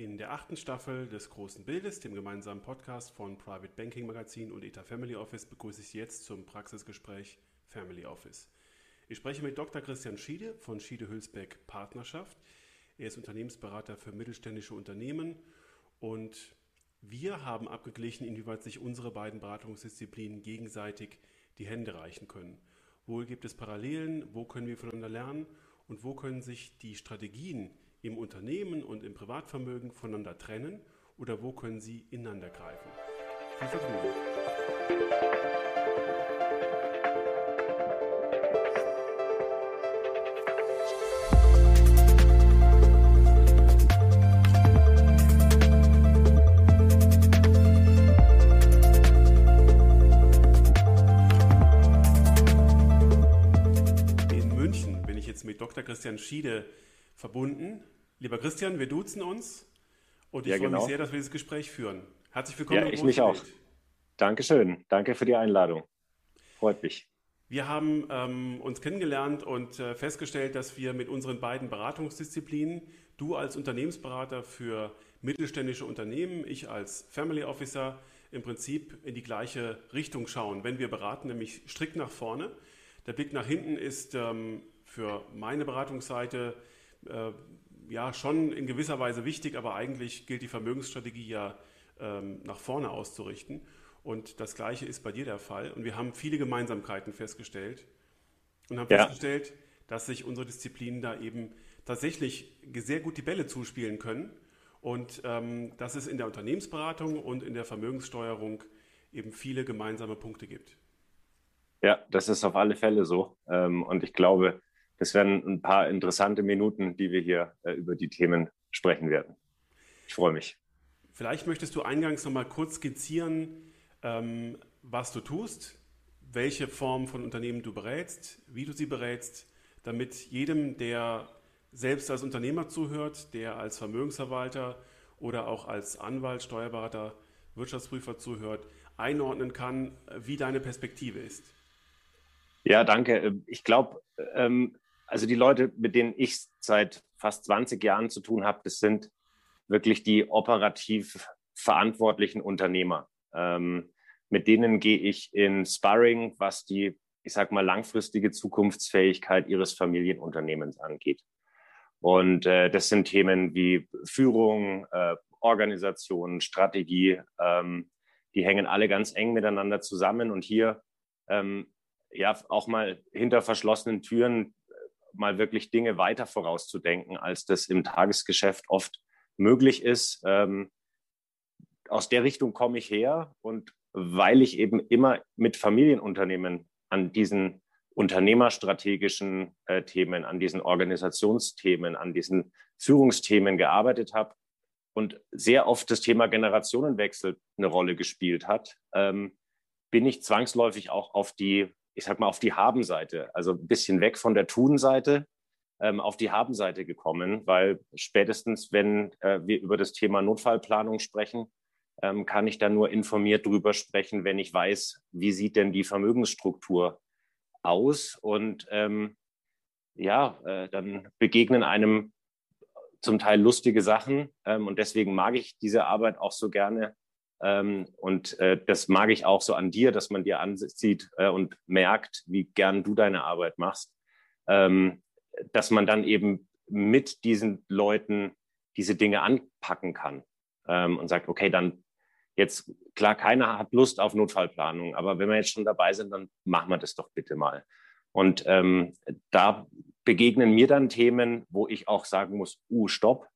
In der achten Staffel des Großen Bildes, dem gemeinsamen Podcast von Private Banking Magazin und ETA Family Office, begrüße ich jetzt zum Praxisgespräch Family Office. Ich spreche mit Dr. Christian Schiede von Schiede Hülsbeck Partnerschaft. Er ist Unternehmensberater für mittelständische Unternehmen und wir haben abgeglichen, inwieweit sich unsere beiden Beratungsdisziplinen gegenseitig die Hände reichen können. Wo gibt es Parallelen? Wo können wir voneinander lernen? Und wo können sich die Strategien im Unternehmen und im Privatvermögen voneinander trennen oder wo können sie ineinander greifen? Viel Vergnügen. In München bin ich jetzt mit Dr. Christian Schiede verbunden. Lieber Christian, wir duzen uns und ich Ja, freue mich genau. sehr, dass wir dieses Gespräch führen. Herzlich willkommen. Ja, ich mich auch. Dankeschön. Danke für die Einladung. Freut mich. Wir haben ähm, uns kennengelernt und äh, festgestellt, dass wir mit unseren beiden Beratungsdisziplinen, du als Unternehmensberater für mittelständische Unternehmen, ich als Family Officer, im Prinzip in die gleiche Richtung schauen, wenn wir beraten, nämlich strikt nach vorne. Der Blick nach hinten ist ähm, für meine Beratungsseite äh, ja schon in gewisser Weise wichtig, aber eigentlich gilt die Vermögensstrategie ja ähm, nach vorne auszurichten. Und das Gleiche ist bei dir der Fall. Und wir haben viele Gemeinsamkeiten festgestellt und haben Ja. festgestellt, dass sich unsere Disziplinen da eben tatsächlich sehr gut die Bälle zuspielen können und ähm, dass es in der Unternehmensberatung und in der Vermögenssteuerung eben viele gemeinsame Punkte gibt. Ja, das ist auf alle Fälle so. Ähm, Und ich glaube, das werden ein paar interessante Minuten, die wir hier äh, über die Themen sprechen werden. Ich freue mich. Vielleicht möchtest du eingangs noch mal kurz skizzieren, ähm, was du tust, welche Form von Unternehmen du berätst, wie du sie berätst, damit jedem, der selbst als Unternehmer zuhört, der als Vermögensverwalter oder auch als Anwalt, Steuerberater, Wirtschaftsprüfer zuhört, einordnen kann, wie deine Perspektive ist. Ja, danke. Äh, Ich glaube, ähm, also die Leute, mit denen ich seit fast 20 Jahren zu tun habe, das sind wirklich die operativ verantwortlichen Unternehmer. Ähm, mit denen gehe ich in Sparring, was die, ich sag mal, langfristige Zukunftsfähigkeit ihres Familienunternehmens angeht. Und äh, das sind Themen wie Führung, äh, Organisation, Strategie. Ähm, die hängen alle ganz eng miteinander zusammen. Und hier ähm, ja auch mal hinter verschlossenen Türen mal wirklich Dinge weiter vorauszudenken, als das im Tagesgeschäft oft möglich ist. Ähm, aus der Richtung komme ich her und weil ich eben immer mit Familienunternehmen an diesen unternehmerstrategischen äh, Themen, an diesen Organisationsthemen, an diesen Führungsthemen gearbeitet habe und sehr oft das Thema Generationenwechsel eine Rolle gespielt hat, ähm, bin ich zwangsläufig auch auf die, ich sag mal, auf die Haben-Seite, also ein bisschen weg von der Tun-Seite, ähm, auf die Haben-Seite gekommen, weil spätestens, wenn äh, wir über das Thema Notfallplanung sprechen, ähm, kann ich da nur informiert drüber sprechen, wenn ich weiß, wie sieht denn die Vermögensstruktur aus? Und ähm, ja, äh, dann begegnen einem zum Teil lustige Sachen ähm, und deswegen mag ich diese Arbeit auch so gerne und äh, das mag ich auch so an dir, dass man dir ansieht äh, und merkt, wie gern du deine Arbeit machst, ähm, dass man dann eben mit diesen Leuten diese Dinge anpacken kann ähm, und sagt, okay, dann jetzt klar, keiner hat Lust auf Notfallplanung, aber wenn wir jetzt schon dabei sind, dann machen wir das doch bitte mal. Und ähm, da begegnen mir dann Themen, wo ich auch sagen muss, uh, stopp,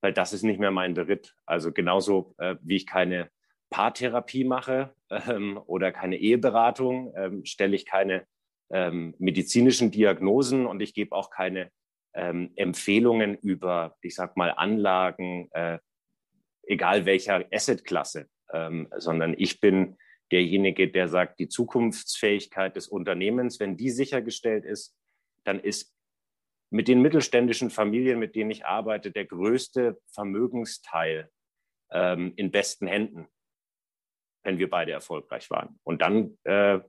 weil das ist nicht mehr mein Beritt. Also genauso äh, wie ich keine Paartherapie mache ähm, oder keine Eheberatung, ähm, stelle ich keine ähm, medizinischen Diagnosen und ich gebe auch keine ähm, Empfehlungen über, ich sag mal, Anlagen, äh, egal welcher Assetklasse, ähm, sondern ich bin derjenige, der sagt, die Zukunftsfähigkeit des Unternehmens, wenn die sichergestellt ist, dann ist mit den mittelständischen Familien, mit denen ich arbeite, der größte Vermögensteil ähm, in besten Händen, wenn wir beide erfolgreich waren. Und dann äh,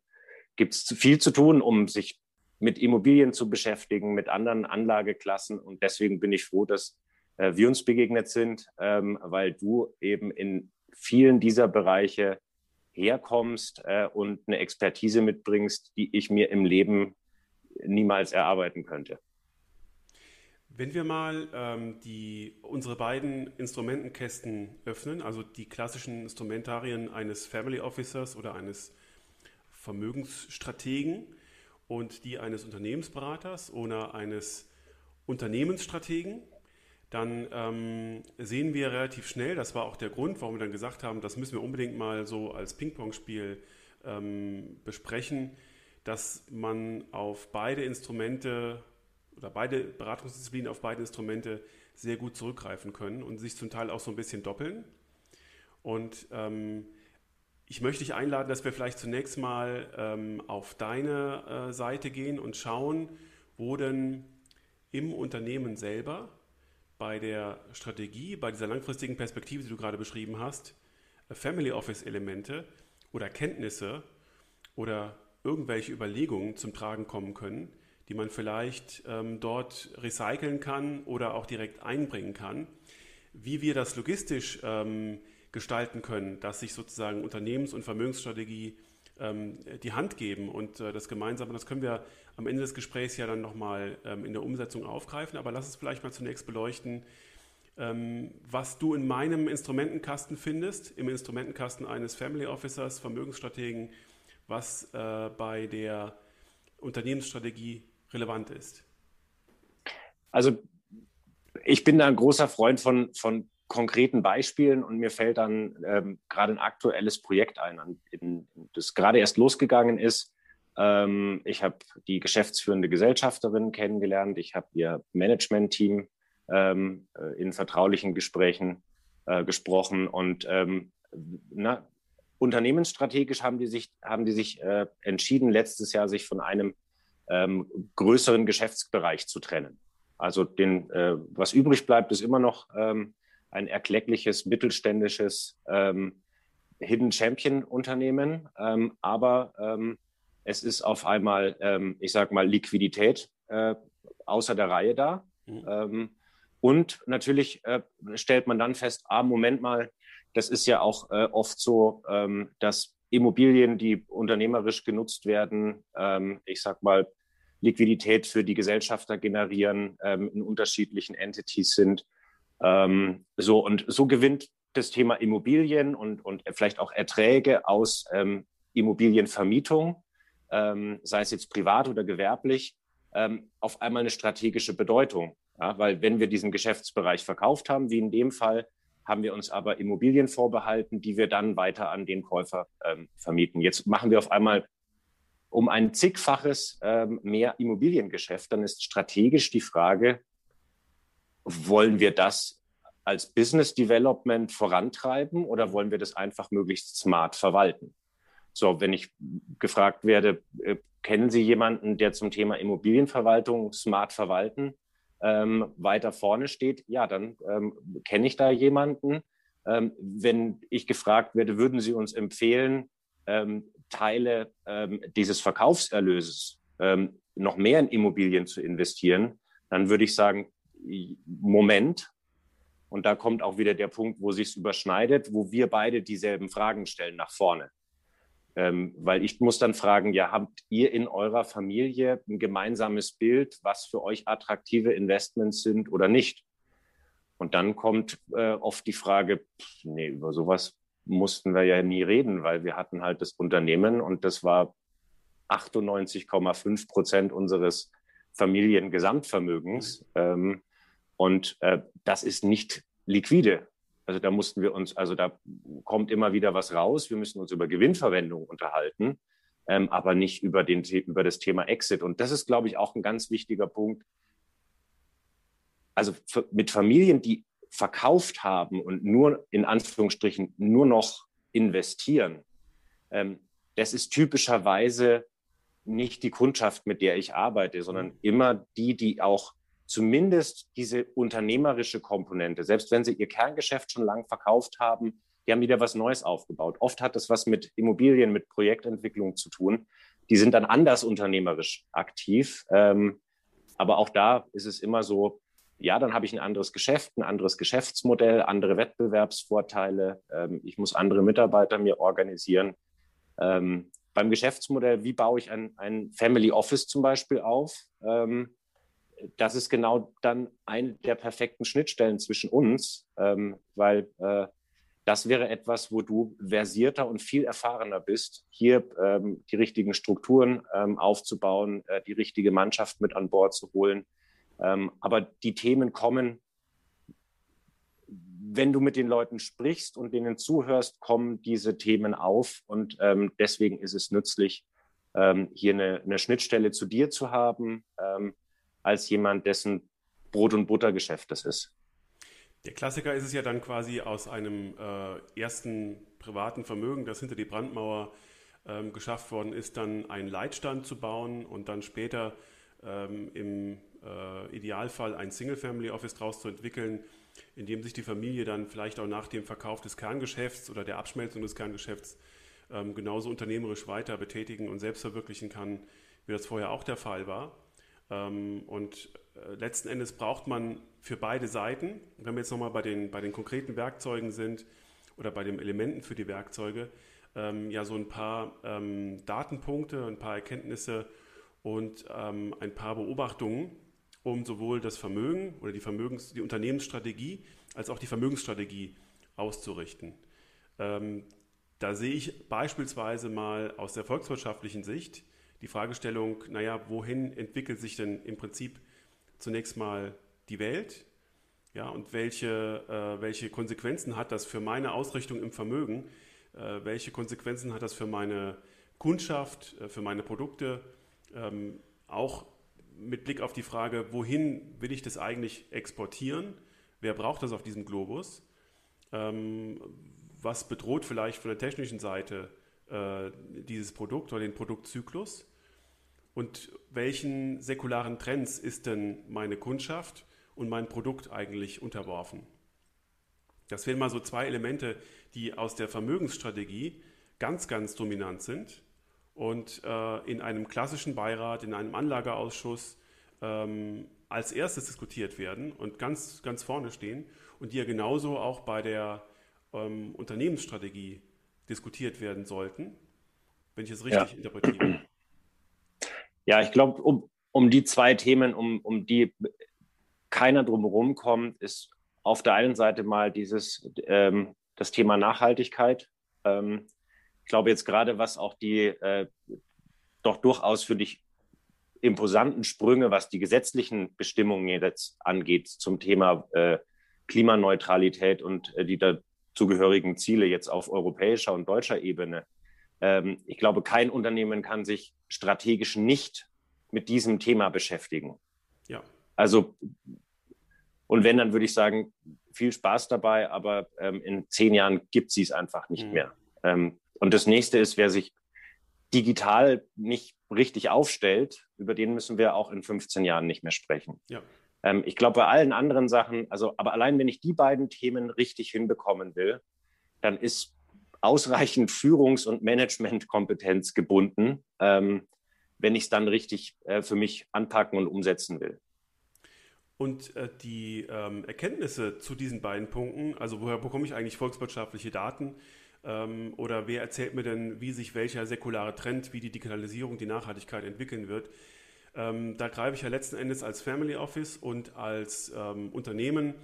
gibt es viel zu tun, um sich mit Immobilien zu beschäftigen, mit anderen Anlageklassen. Und deswegen bin ich froh, dass äh, wir uns begegnet sind, ähm, weil du eben in vielen dieser Bereiche herkommst äh, und eine Expertise mitbringst, die ich mir im Leben niemals erarbeiten könnte. Wenn wir mal ähm, die, unsere beiden Instrumentenkästen öffnen, also die klassischen Instrumentarien eines Family Officers oder eines Vermögensstrategen und die eines Unternehmensberaters oder eines Unternehmensstrategen, dann ähm, sehen wir relativ schnell, das war auch der Grund, warum wir dann gesagt haben, das müssen wir unbedingt mal so als Ping-Pong-Spiel ähm, besprechen, dass man auf beide Instrumente oder beide Beratungsdisziplinen auf beide Instrumente sehr gut zurückgreifen können und sich zum Teil auch so ein bisschen doppeln. Und ähm, ich möchte dich einladen, dass wir vielleicht zunächst mal ähm, auf deine äh, Seite gehen und schauen, wo denn im Unternehmen selber bei der Strategie, bei dieser langfristigen Perspektive, die du gerade beschrieben hast, äh, Family Office Elemente oder Kenntnisse oder irgendwelche Überlegungen zum Tragen kommen können, die man vielleicht ähm, dort recyceln kann oder auch direkt einbringen kann. Wie wir das logistisch ähm, gestalten können, dass sich sozusagen Unternehmens- und Vermögensstrategie ähm, die Hand geben und äh, das Gemeinsame, das können wir am Ende des Gesprächs ja dann nochmal ähm, in der Umsetzung aufgreifen. Aber lass uns vielleicht mal zunächst beleuchten, ähm, was du in meinem Instrumentenkasten findest, im Instrumentenkasten eines Family Officers, Vermögensstrategen, was äh, bei der Unternehmensstrategie relevant ist. Also ich bin da ein großer Freund von, von konkreten Beispielen und mir fällt dann ähm, gerade ein aktuelles Projekt ein, in, das gerade erst losgegangen ist. Ähm, ich habe die geschäftsführende Gesellschafterin kennengelernt. Ich habe ihr Management-Team ähm, äh, in vertraulichen Gesprächen äh, gesprochen und ähm, na, unternehmensstrategisch haben die sich, haben die sich äh, entschieden, letztes Jahr sich von einem ähm, größeren Geschäftsbereich zu trennen. Also den, äh, was übrig bleibt, ist immer noch ähm, ein erkleckliches mittelständisches ähm, Hidden Champion Unternehmen, ähm, aber ähm, es ist auf einmal, ähm, ich sage mal, Liquidität äh, außer der Reihe da. Mhm. Ähm, und natürlich äh, stellt man dann fest, ah, Moment mal, das ist ja auch äh, oft so, ähm, dass Immobilien, die unternehmerisch genutzt werden, ähm, ich sag mal, Liquidität für die Gesellschafter generieren, ähm, in unterschiedlichen Entities sind. Ähm, so und so gewinnt das Thema Immobilien und, und vielleicht auch Erträge aus ähm, Immobilienvermietung, ähm, sei es jetzt privat oder gewerblich, ähm, auf einmal eine strategische Bedeutung. Ja, weil wenn wir diesen Geschäftsbereich verkauft haben, wie in dem Fall, haben wir uns aber Immobilien vorbehalten, die wir dann weiter an den Käufer ähm, vermieten. Jetzt machen wir auf einmal um ein zigfaches ähm, mehr Immobiliengeschäft. Dann ist strategisch die Frage, wollen wir das als Business Development vorantreiben oder wollen wir das einfach möglichst smart verwalten? So, wenn ich gefragt werde, äh, kennen Sie jemanden, der zum Thema Immobilienverwaltung smart verwalten ähm, weiter vorne steht? Ja, dann ähm, kenne ich da jemanden. Ähm, wenn ich gefragt werde, würden Sie uns empfehlen, ähm, Teile ähm, dieses Verkaufserlöses ähm, noch mehr in Immobilien zu investieren, dann würde ich sagen, Moment. Und da kommt auch wieder der Punkt, wo sich überschneidet, wo wir beide dieselben Fragen stellen nach vorne. Ähm, weil ich muss dann fragen, ja, habt ihr in eurer Familie ein gemeinsames Bild, was für euch attraktive Investments sind oder nicht? Und dann kommt äh, oft die Frage, pff, nee, über sowas mussten wir ja nie reden, weil wir hatten halt das Unternehmen und das war 98,5 Prozent unseres Familiengesamtvermögens. Mhm. Ähm, und äh, das ist nicht liquide. Also da mussten wir uns, also da kommt immer wieder was raus. Wir müssen uns über Gewinnverwendung unterhalten, ähm, aber nicht über, den, über das Thema Exit. Und das ist, glaube ich, auch ein ganz wichtiger Punkt. Also mit Familien, die verkauft haben und nur in Anführungsstrichen nur noch investieren, ähm, das ist typischerweise nicht die Kundschaft, mit der ich arbeite, sondern mhm. immer die, die auch zumindest diese unternehmerische Komponente, selbst wenn sie ihr Kerngeschäft schon lang verkauft haben, die haben wieder was Neues aufgebaut. Oft hat das was mit Immobilien, mit Projektentwicklung zu tun. Die sind dann anders unternehmerisch aktiv. Ähm, aber auch da ist es immer so, ja, dann habe ich ein anderes Geschäft, ein anderes Geschäftsmodell, andere Wettbewerbsvorteile. Ähm, ich muss andere Mitarbeiter mir organisieren. Ähm, beim Geschäftsmodell, wie baue ich ein, ein Family Office zum Beispiel auf? Das ist genau dann eine der perfekten Schnittstellen zwischen uns, ähm, weil äh, das wäre etwas, wo du versierter und viel erfahrener bist, hier ähm, die richtigen Strukturen ähm, aufzubauen, äh, die richtige Mannschaft mit an Bord zu holen. Ähm, aber die Themen kommen, wenn du mit den Leuten sprichst und denen zuhörst, kommen diese Themen auf. Und ähm, deswegen ist es nützlich, ähm, hier eine, eine, Schnittstelle zu dir zu haben, als jemand, dessen Brot- und Buttergeschäft das ist. Der Klassiker ist es ja dann quasi aus einem äh, ersten privaten Vermögen, das hinter die Brandmauer ähm, geschafft worden ist, dann einen Leitstand zu bauen und dann später ähm, im äh, Idealfall ein Single-Family-Office daraus zu entwickeln, in dem sich die Familie dann vielleicht auch nach dem Verkauf des Kerngeschäfts oder der Abschmelzung des Kerngeschäfts ähm, genauso unternehmerisch weiter betätigen und selbst verwirklichen kann, wie das vorher auch der Fall war. Ähm, und äh, letzten Endes braucht man für beide Seiten, wenn wir jetzt nochmal bei den, bei den konkreten Werkzeugen sind oder bei den Elementen für die Werkzeuge, ähm, ja so ein paar ähm, Datenpunkte, ein paar Erkenntnisse und ähm, ein paar Beobachtungen, um sowohl das Vermögen oder die, Vermögens-, die Unternehmensstrategie als auch die Vermögensstrategie auszurichten. Ähm, da sehe ich beispielsweise mal aus der volkswirtschaftlichen Sicht die Fragestellung, naja, wohin entwickelt sich denn im Prinzip zunächst mal die Welt? Ja, und welche, äh, welche Konsequenzen hat das für meine Ausrichtung im Vermögen? Äh, welche Konsequenzen hat das für meine Kundschaft, äh, für meine Produkte? Ähm, auch mit Blick auf die Frage, wohin will ich das eigentlich exportieren? Wer braucht das auf diesem Globus? Ähm, was bedroht vielleicht von der technischen Seite äh, dieses Produkt oder den Produktzyklus? Und welchen säkularen Trends ist denn meine Kundschaft und mein Produkt eigentlich unterworfen? Das wären mal so zwei Elemente, die aus der Vermögensstrategie ganz, ganz dominant sind und äh, in einem klassischen Beirat, in einem Anlageausschuss ähm, als erstes diskutiert werden und ganz, ganz vorne stehen und die ja genauso auch bei der ähm, Unternehmensstrategie diskutiert werden sollten, wenn ich es richtig ja. interpretiere. Ja, ich glaube, um, um die zwei Themen, um, um die keiner drumherum kommt, ist auf der einen Seite mal dieses ähm, das Thema Nachhaltigkeit. Ähm, ich glaube jetzt gerade, was auch die äh, doch durchaus für dich imposanten Sprünge, was die gesetzlichen Bestimmungen jetzt angeht zum Thema äh, Klimaneutralität und äh, die dazugehörigen Ziele jetzt auf europäischer und deutscher Ebene ähm, ich glaube, kein Unternehmen kann sich strategisch nicht mit diesem Thema beschäftigen. Ja. Also, und wenn, dann würde ich sagen, viel Spaß dabei, aber ähm, in zehn Jahren gibt sie es einfach nicht mhm. mehr. Ähm, und das nächste ist, wer sich digital nicht richtig aufstellt, über den müssen wir auch in 15 Jahren nicht mehr sprechen. Ja. Ähm, ich glaube, bei allen anderen Sachen, also, aber allein wenn ich die beiden Themen richtig hinbekommen will, dann ist ausreichend Führungs- und Managementkompetenz gebunden, ähm, wenn ich es dann richtig äh, für mich anpacken und umsetzen will. Und äh, die ähm, Erkenntnisse zu diesen beiden Punkten, also woher bekomme ich eigentlich volkswirtschaftliche Daten? Ähm, oder wer erzählt mir denn, wie sich welcher säkulare Trend, wie die Digitalisierung, die Nachhaltigkeit entwickeln wird, ähm, da greife ich ja letzten Endes als Family Office und als ähm, Unternehmen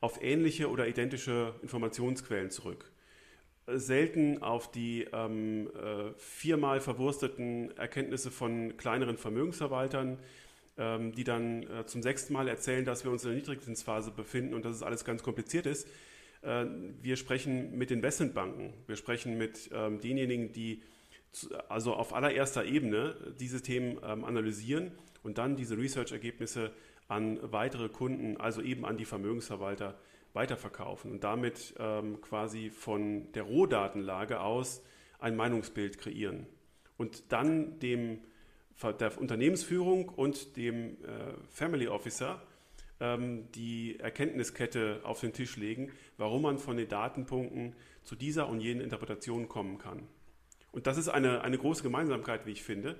auf ähnliche oder identische Informationsquellen zurück selten auf die ähm, äh, viermal verwursteten Erkenntnisse von kleineren Vermögensverwaltern, ähm, die dann äh, zum sechsten Mal erzählen, dass wir uns in der Niedrigzinsphase befinden und dass es alles ganz kompliziert ist. Äh, wir sprechen mit Investmentbanken, wir sprechen mit ähm, denjenigen, die zu, also auf allererster Ebene diese Themen ähm, analysieren und dann diese Research-Ergebnisse an weitere Kunden, also eben an die Vermögensverwalter, weiterverkaufen und damit ähm, quasi von der Rohdatenlage aus ein Meinungsbild kreieren und dann dem der Unternehmensführung und dem äh, Family Officer ähm, die Erkenntniskette auf den Tisch legen, warum man von den Datenpunkten zu dieser und jenen Interpretation kommen kann. Und das ist eine, eine große Gemeinsamkeit, wie ich finde.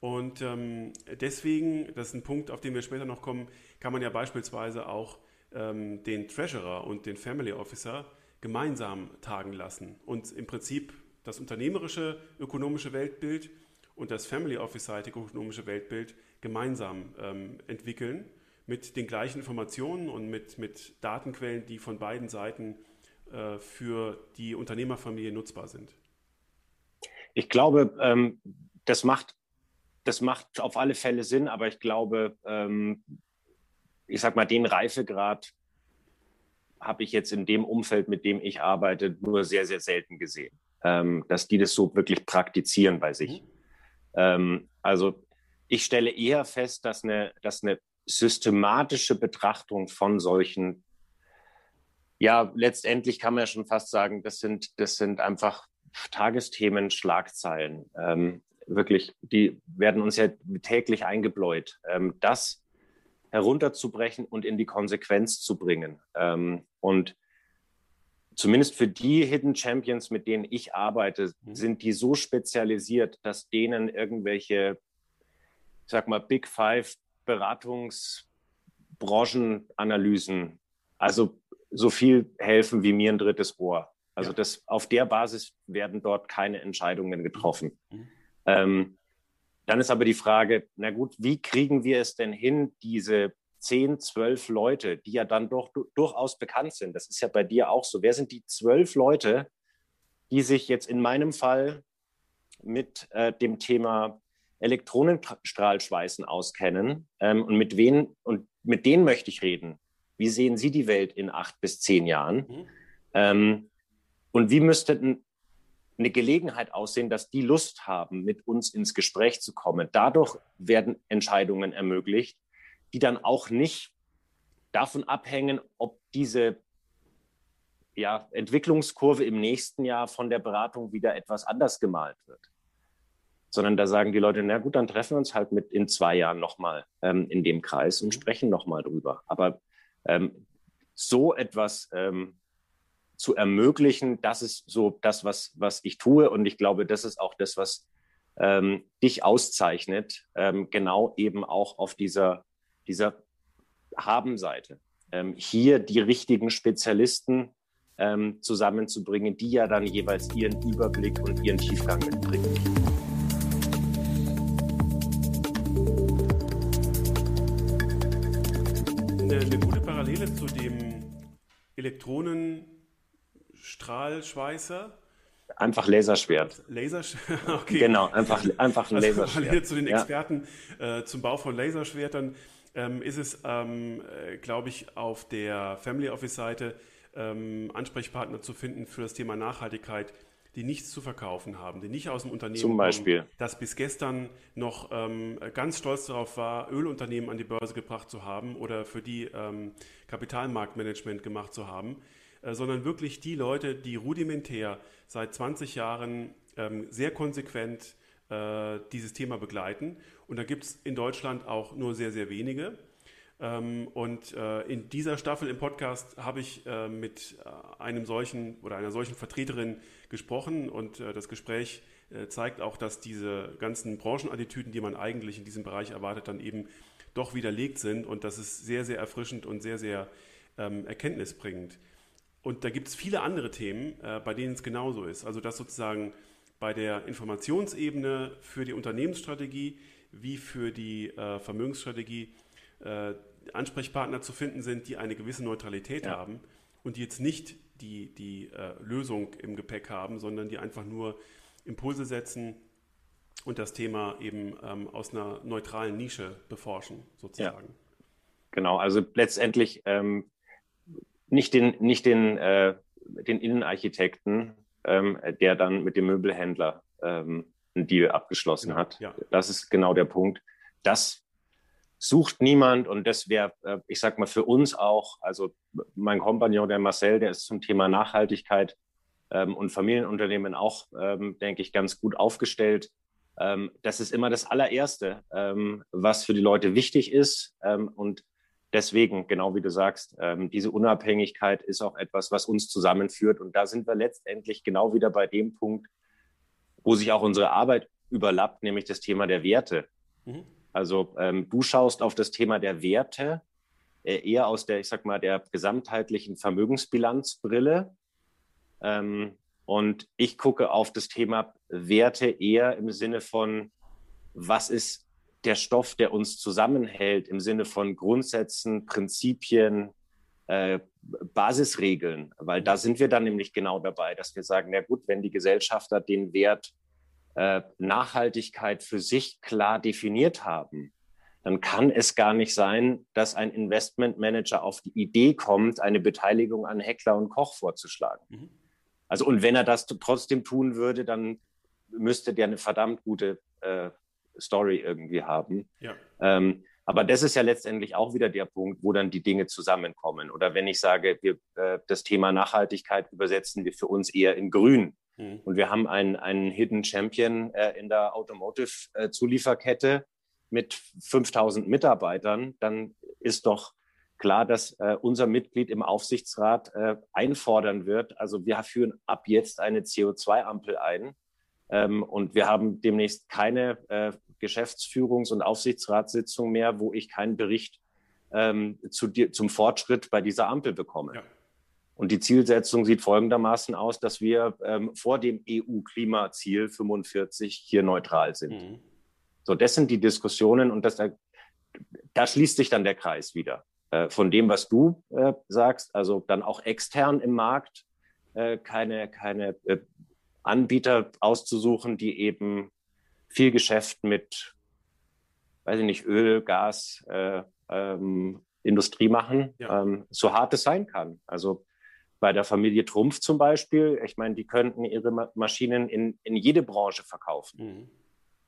Und ähm, deswegen, das ist ein Punkt, auf den wir später noch kommen, kann man ja beispielsweise auch ähm, den Treasurer und den Family Officer gemeinsam tagen lassen und im Prinzip das unternehmerische ökonomische Weltbild und das Family Office-seitige ökonomische Weltbild gemeinsam ähm, entwickeln mit den gleichen Informationen und mit, mit Datenquellen, die von beiden Seiten äh, für die Unternehmerfamilie nutzbar sind. Ich glaube, ähm, das macht das macht auf alle Fälle Sinn, aber ich glaube, ähm, ich sag mal, den Reifegrad habe ich jetzt in dem Umfeld, mit dem ich arbeite, nur sehr, sehr selten gesehen, ähm, dass die das so wirklich praktizieren bei sich. Mhm. Ähm, also ich stelle eher fest, dass eine, dass eine systematische Betrachtung von solchen, ja, letztendlich kann man ja schon fast sagen, das sind, das sind einfach Tagesthemen, Schlagzeilen. Ähm, wirklich, die werden uns ja täglich eingebläut. Ähm, das herunterzubrechen und in die Konsequenz zu bringen. Ähm, und zumindest für die Hidden Champions, mit denen ich arbeite, mhm. sind die so spezialisiert, dass denen irgendwelche, ich sag mal, Big Five Beratungsbranchenanalysen, also so viel helfen wie mir ein drittes Ohr. Also ja. das, auf der Basis werden dort keine Entscheidungen getroffen. Mhm. Ähm, dann ist aber die Frage, na gut, wie kriegen wir es denn hin, diese 10, 12 Leute, die ja dann doch durchaus bekannt sind, das ist ja bei dir auch so, wer sind die zwölf Leute, die sich jetzt in meinem Fall mit äh, dem Thema Elektronenstrahlschweißen auskennen ähm, und mit wen und mit denen möchte ich reden. Wie sehen Sie die Welt in acht bis zehn Jahren? Mhm. Ähm, und wie müsste eine Gelegenheit aussehen, dass die Lust haben, mit uns ins Gespräch zu kommen. Dadurch werden Entscheidungen ermöglicht, die dann auch nicht davon abhängen, ob diese ja, Entwicklungskurve im nächsten Jahr von der Beratung wieder etwas anders gemalt wird. Sondern da sagen die Leute, na gut, dann treffen wir uns halt mit in zwei Jahren nochmal ähm, in dem Kreis und sprechen nochmal drüber. Aber ähm, so etwas ähm, zu ermöglichen, das ist so das, was, was ich tue. Und ich glaube, das ist auch das, was ähm, dich auszeichnet, ähm, genau eben auch auf dieser, dieser Haben-Seite. Ähm, hier die richtigen Spezialisten ähm, zusammenzubringen, die ja dann jeweils ihren Überblick und ihren Tiefgang mitbringen. Eine, eine gute Parallele zu dem Elektronen Strahlschweißer. Einfach Laserschwert. Laserschwert, okay. Genau, einfach, einfach ein also, Laserschwert. Hier zu den Experten ja. äh, zum Bau von Laserschwertern ähm, ist es, ähm, äh, glaube ich, auf der Family Office Seite ähm, Ansprechpartner zu finden für das Thema Nachhaltigkeit, die nichts zu verkaufen haben, die nicht aus dem Unternehmen Zum Beispiel. Kommen, das bis gestern noch ähm, ganz stolz darauf war, Ölunternehmen an die Börse gebracht zu haben oder für die ähm, Kapitalmarktmanagement gemacht zu haben. Äh, sondern wirklich die Leute, die rudimentär seit 20 Jahren ähm, sehr konsequent äh, dieses Thema begleiten. Und da gibt es in Deutschland auch nur sehr, sehr wenige. Ähm, und äh, in dieser Staffel im Podcast habe ich mit einem solchen oder einer solchen Vertreterin gesprochen und das Gespräch zeigt auch, dass diese ganzen Branchenattitüden, die man eigentlich in diesem Bereich erwartet, dann eben doch widerlegt sind und das ist sehr, sehr erfrischend und sehr, sehr ähm, erkenntnisbringend. Und da gibt es viele andere Themen, äh, bei denen es genauso ist. Also dass sozusagen bei der Informationsebene für die Unternehmensstrategie wie für die äh, Vermögensstrategie äh, Ansprechpartner zu finden sind, die eine gewisse Neutralität ja. haben und die jetzt nicht die, die äh, Lösung im Gepäck haben, sondern die einfach nur Impulse setzen und das Thema eben ähm, aus einer neutralen Nische beforschen, sozusagen. Ja. Genau, also letztendlich ähm, nicht den, nicht den, äh, den Innenarchitekten, ähm, der dann mit dem Möbelhändler ähm, einen Deal abgeschlossen ja, hat. Ja. Das ist genau der Punkt. Das sucht niemand und das wäre, äh, ich sag mal, für uns auch, also mein Kompagnon, der Marcel, der ist zum Thema Nachhaltigkeit ähm, und Familienunternehmen auch, ähm, denke ich, ganz gut aufgestellt. Ähm, das ist immer das allererste, ähm, was für die Leute wichtig ist ähm, und deswegen, genau wie du sagst, ähm, diese Unabhängigkeit ist auch etwas, was uns zusammenführt. Und da sind wir letztendlich genau wieder bei dem Punkt, wo sich auch unsere Arbeit überlappt, nämlich das Thema der Werte. Mhm. Also ähm, du schaust auf das Thema der Werte äh, eher aus der, ich sag mal, der gesamtheitlichen Vermögensbilanzbrille. Ähm, und ich gucke auf das Thema Werte eher im Sinne von, was ist der Stoff, der uns zusammenhält, im Sinne von Grundsätzen, Prinzipien, äh, Basisregeln, weil da sind wir dann nämlich genau dabei, dass wir sagen, na gut, wenn die Gesellschafter den Wert äh, Nachhaltigkeit für sich klar definiert haben, dann kann es gar nicht sein, dass ein Investmentmanager auf die Idee kommt, eine Beteiligung an Heckler und Koch vorzuschlagen. Mhm. Also und wenn er das trotzdem tun würde, dann müsste der eine verdammt gute äh, Story irgendwie haben. Ja. Ähm, aber das ist ja letztendlich auch wieder der Punkt, wo dann die Dinge zusammenkommen. Oder wenn ich sage, wir, äh, das Thema Nachhaltigkeit übersetzen wir für uns eher in Grün. Mhm. Und wir haben einen, einen Hidden Champion äh, in der Automotive-Zulieferkette äh, mit 5000 Mitarbeitern, dann ist doch klar, dass äh, unser Mitglied im Aufsichtsrat äh, einfordern wird. Also wir führen ab jetzt eine CO2-Ampel ein. Ähm, und wir haben demnächst keine äh, Geschäftsführungs- und Aufsichtsratssitzung mehr, wo ich keinen Bericht ähm, zu dir, zum Fortschritt bei dieser Ampel bekomme. Ja. Und die Zielsetzung sieht folgendermaßen aus, dass wir ähm, vor dem EU-Klimaziel 45 hier neutral sind. Mhm. So, das sind die Diskussionen und das, da, da schließt sich dann der Kreis wieder. Äh, von dem, was du äh, sagst, also dann auch extern im Markt äh, keine, keine äh, Anbieter auszusuchen, die eben viel Geschäft mit, weiß ich nicht, Öl, Gas, äh, ähm, Industrie machen, ja. ähm, so hart es sein kann. Also bei der Familie Trumpf zum Beispiel, ich meine, die könnten ihre Maschinen in, in jede Branche verkaufen. Mhm.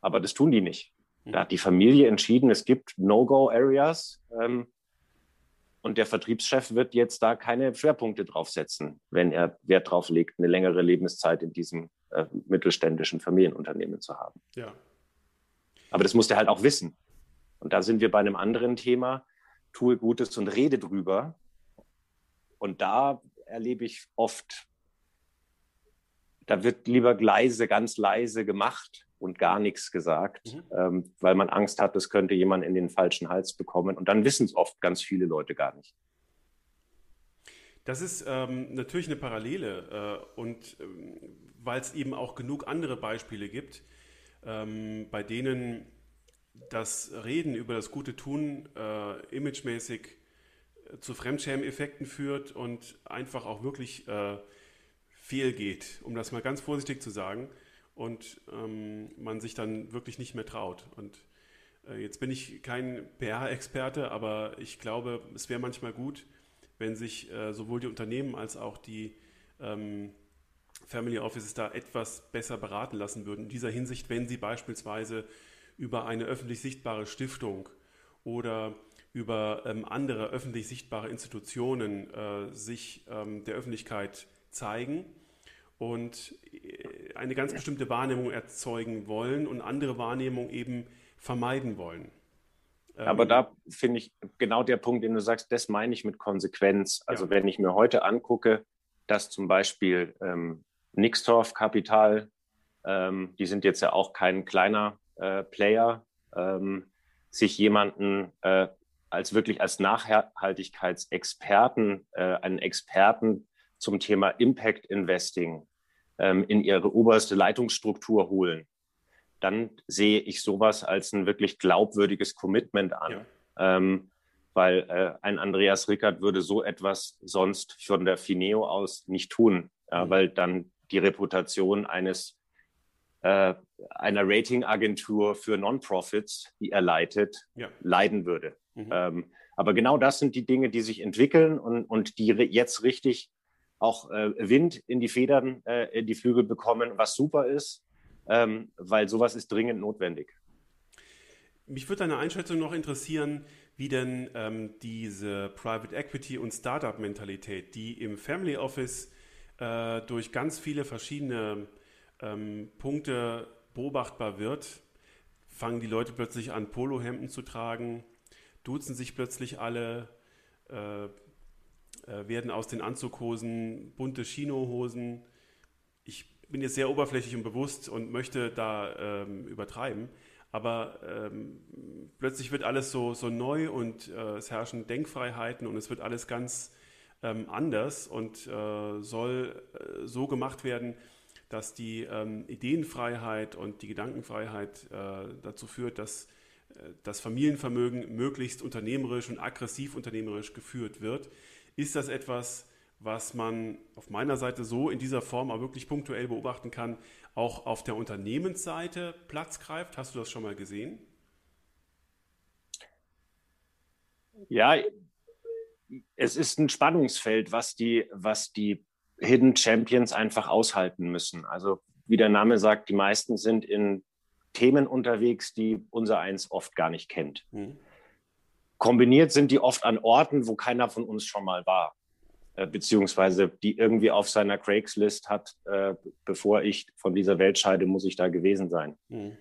Aber das tun die nicht. Mhm. Da hat die Familie entschieden, es gibt No-Go-Areas. Ähm, und der Vertriebschef wird jetzt da keine Schwerpunkte draufsetzen, wenn er Wert drauf legt, eine längere Lebenszeit in diesem äh, mittelständischen Familienunternehmen zu haben. Ja. Aber das muss der halt auch wissen. Und da sind wir bei einem anderen Thema, tue Gutes und rede drüber. Und da erlebe ich oft, da wird lieber leise, ganz leise gemacht und gar nichts gesagt, mhm. ähm, weil man Angst hat, das könnte jemand in den falschen Hals bekommen. Und dann wissen es oft ganz viele Leute gar nicht. Das ist ähm, natürlich eine Parallele äh, und ähm, weil es eben auch genug andere Beispiele gibt, ähm, bei denen das Reden über das gute Tun äh, imagemäßig äh, zu Fremdschämeffekten führt und einfach auch wirklich äh, fehlgeht, um das mal ganz vorsichtig zu sagen und ähm, man sich dann wirklich nicht mehr traut. Und äh, jetzt bin ich kein PR-Experte, aber ich glaube, es wäre manchmal gut, wenn sich äh, sowohl die Unternehmen als auch die ähm, Family Offices da etwas besser beraten lassen würden. In dieser Hinsicht, wenn sie beispielsweise über eine öffentlich sichtbare Stiftung oder über ähm, andere öffentlich sichtbare Institutionen äh, sich ähm, der Öffentlichkeit zeigen und äh, eine ganz bestimmte Wahrnehmung erzeugen wollen und andere Wahrnehmung eben vermeiden wollen. Aber ähm, da finde ich genau der Punkt, den du sagst, das meine ich mit Konsequenz. Also ja. wenn ich mir heute angucke, dass zum Beispiel ähm, Nixdorf Kapital, ähm, die sind jetzt ja auch kein kleiner äh, Player, ähm, sich jemanden äh, als wirklich als Nachhaltigkeitsexperten, äh, einen Experten zum Thema Impact Investing ähm, in ihre oberste Leitungsstruktur holen, dann sehe ich sowas als ein wirklich glaubwürdiges Commitment an. Ja. Ähm, weil äh, ein Andreas Rickert würde so etwas sonst von der Fineo aus nicht tun, ja, mhm. weil dann die Reputation eines äh, einer Ratingagentur für Non-Profits, die er leitet, ja. leiden würde. Mhm. Ähm, aber genau das sind die Dinge, die sich entwickeln und, und die jetzt richtig auch äh, Wind in die Federn, äh, in die Flügel bekommen, was super ist, ähm, weil sowas ist dringend notwendig. Mich würde deine Einschätzung noch interessieren, wie denn ähm, diese Private Equity und Startup-Mentalität, die im Family Office äh, durch ganz viele verschiedene ähm, Punkte beobachtbar wird, fangen die Leute plötzlich an, Polohemden zu tragen, duzen sich plötzlich alle, äh, äh, werden aus den Anzughosen bunte Chinohosen. Ich bin jetzt sehr oberflächlich und bewusst und möchte da ähm, übertreiben. aber ähm, plötzlich wird alles so, so neu und äh, es herrschen Denkfreiheiten und es wird alles ganz ähm, anders und äh, soll äh, so gemacht werden, dass die ähm, Ideenfreiheit und die Gedankenfreiheit äh, dazu führt, dass äh, das Familienvermögen möglichst unternehmerisch und aggressiv unternehmerisch geführt wird. Ist das etwas, was man auf meiner Seite so in dieser Form auch wirklich punktuell beobachten kann, auch auf der Unternehmensseite Platz greift? Hast du das schon mal gesehen? Ja, es ist ein Spannungsfeld, was die, was die Hidden Champions einfach aushalten müssen. Also wie der Name sagt, die meisten sind in Themen unterwegs, die unser eins oft gar nicht kennt. Mhm. Kombiniert sind die oft an Orten, wo keiner von uns schon mal war, äh, beziehungsweise die irgendwie auf seiner Craigslist hat, äh, bevor ich von dieser Welt scheide, muss ich da gewesen sein. Mhm.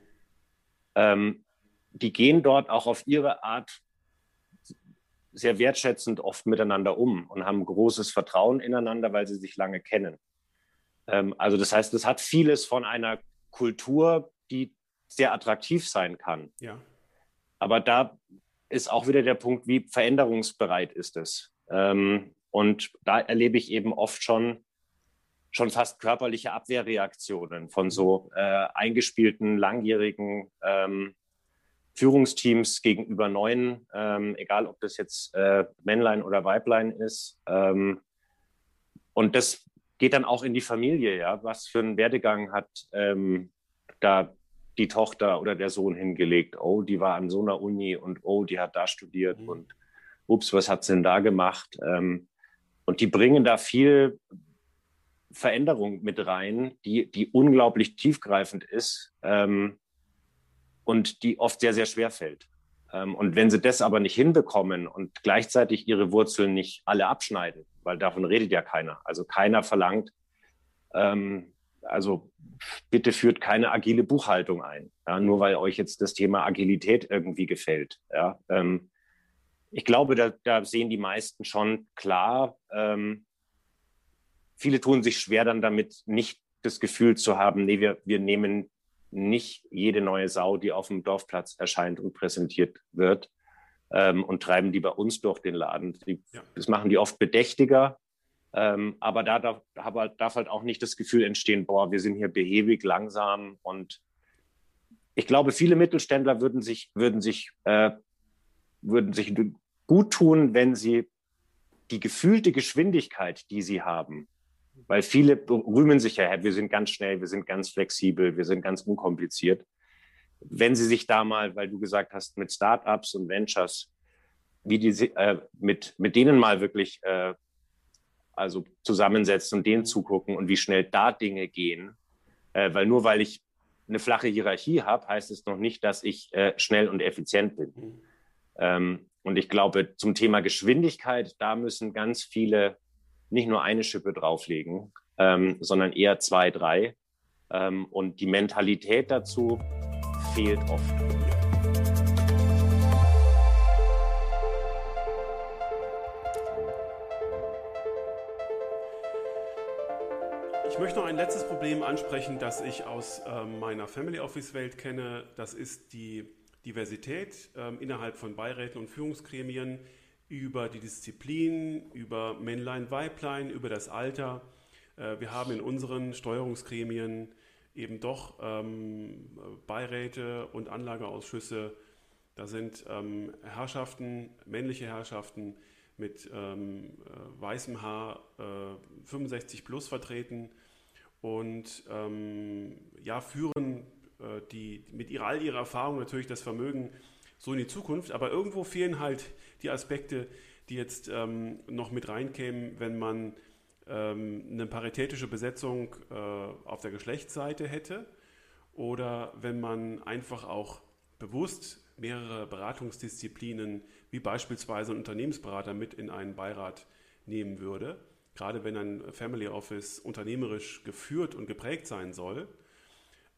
Ähm, die gehen dort auch auf ihre Art sehr wertschätzend oft miteinander um und haben großes Vertrauen ineinander, weil sie sich lange kennen. Ähm, also das heißt, es hat vieles von einer Kultur, die sehr attraktiv sein kann. Ja. Aber da ist auch wieder der Punkt, wie veränderungsbereit ist es. Ähm, und da erlebe ich eben oft schon, schon fast körperliche Abwehrreaktionen von so äh, eingespielten, langjährigen ähm, Führungsteams gegenüber neuen, ähm, egal ob das jetzt äh, Männlein oder Weiblein ist. Ähm, und das geht dann auch in die Familie, ja. Was für einen Werdegang hat ähm, da die Tochter oder der Sohn hingelegt? Oh, die war an so einer Uni und oh, die hat da studiert mhm. und ups, was hat sie denn da gemacht? Ähm, und die bringen da viel Veränderung mit rein, die, die unglaublich tiefgreifend ist. Ähm, und die oft sehr, sehr schwer fällt. Ähm, und wenn sie das aber nicht hinbekommen und gleichzeitig ihre Wurzeln nicht alle abschneiden, weil davon redet ja keiner. Also keiner verlangt, ähm, also bitte führt keine agile Buchhaltung ein, ja, nur weil euch jetzt das Thema Agilität irgendwie gefällt. Ja. Ähm, ich glaube, da, da, sehen die meisten schon klar, ähm, viele tun sich schwer dann damit, nicht das Gefühl zu haben, nee, wir, wir nehmen nicht jede neue Sau, die auf dem Dorfplatz erscheint und präsentiert wird, ähm, und treiben die bei uns durch den Laden. Die, ja. Das machen die oft bedächtiger, ähm, aber da darf, darf, halt auch nicht das Gefühl entstehen, boah, wir sind hier behäbig, langsam und ich glaube, viele Mittelständler würden sich, würden sich, äh, würden sich gut tun, wenn sie die gefühlte Geschwindigkeit, die sie haben, weil viele rühmen sich ja, wir sind ganz schnell, wir sind ganz flexibel, wir sind ganz unkompliziert. Wenn sie sich da mal, weil du gesagt hast, mit Startups und Ventures, wie die äh, mit, mit denen mal wirklich äh, also zusammensetzen und denen zugucken und wie schnell da Dinge gehen. Äh, weil nur weil ich eine flache Hierarchie habe, heißt es noch nicht, dass ich äh, schnell und effizient bin. Mhm. Ähm, und ich glaube, zum Thema Geschwindigkeit, da müssen ganz viele nicht nur eine Schippe drauflegen, ähm, sondern eher zwei, drei. Ähm, und die Mentalität dazu fehlt oft. Möchte noch ein letztes Problem ansprechen, das ich aus äh, meiner Family Office Welt kenne. Das ist die Diversität äh, innerhalb von Beiräten und Führungsgremien über die Disziplin, über Männlein, Weiblein, über das Alter. Äh, wir haben in unseren Steuerungsgremien eben doch ähm, Beiräte und Anlageausschüsse. Da sind ähm, Herrschaften, männliche Herrschaften mit ähm, äh, weißem Haar, äh, 65 plus vertreten und ähm, ja, führen äh, die, mit ihrer, all ihrer Erfahrung natürlich das Vermögen so in die Zukunft. Aber irgendwo fehlen halt die Aspekte, die jetzt ähm, noch mit reinkämen, wenn man ähm, eine paritätische Besetzung äh, auf der Geschlechtsseite hätte oder wenn man einfach auch bewusst mehrere Beratungsdisziplinen wie beispielsweise ein Unternehmensberater mit in einen Beirat nehmen würde. Gerade wenn ein Family Office unternehmerisch geführt und geprägt sein soll,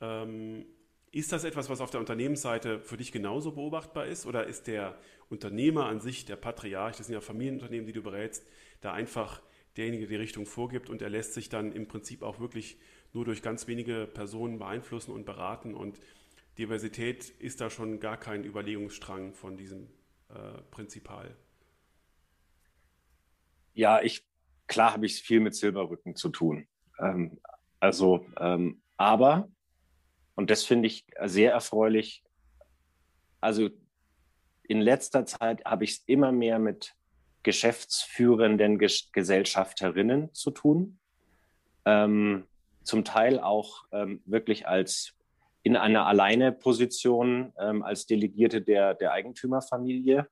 ähm, ist das etwas, was auf der Unternehmensseite für dich genauso beobachtbar ist? Oder ist der Unternehmer an sich, der Patriarch, das sind ja Familienunternehmen, die du berätst, da einfach derjenige die Richtung vorgibt und er lässt sich dann im Prinzip auch wirklich nur durch ganz wenige Personen beeinflussen und beraten und Diversität ist da schon gar kein Überlegungsstrang von diesem äh, Prinzipal. Ja, ich, klar habe ich viel mit Silberrücken zu tun. Ähm, also, ähm, aber, und das finde ich sehr erfreulich, also in letzter Zeit habe ich es immer mehr mit geschäftsführenden Ges Gesellschafterinnen zu tun. Ähm, zum Teil auch ähm, wirklich als in einer Alleine-Position ähm, als Delegierte der, der Eigentümerfamilie.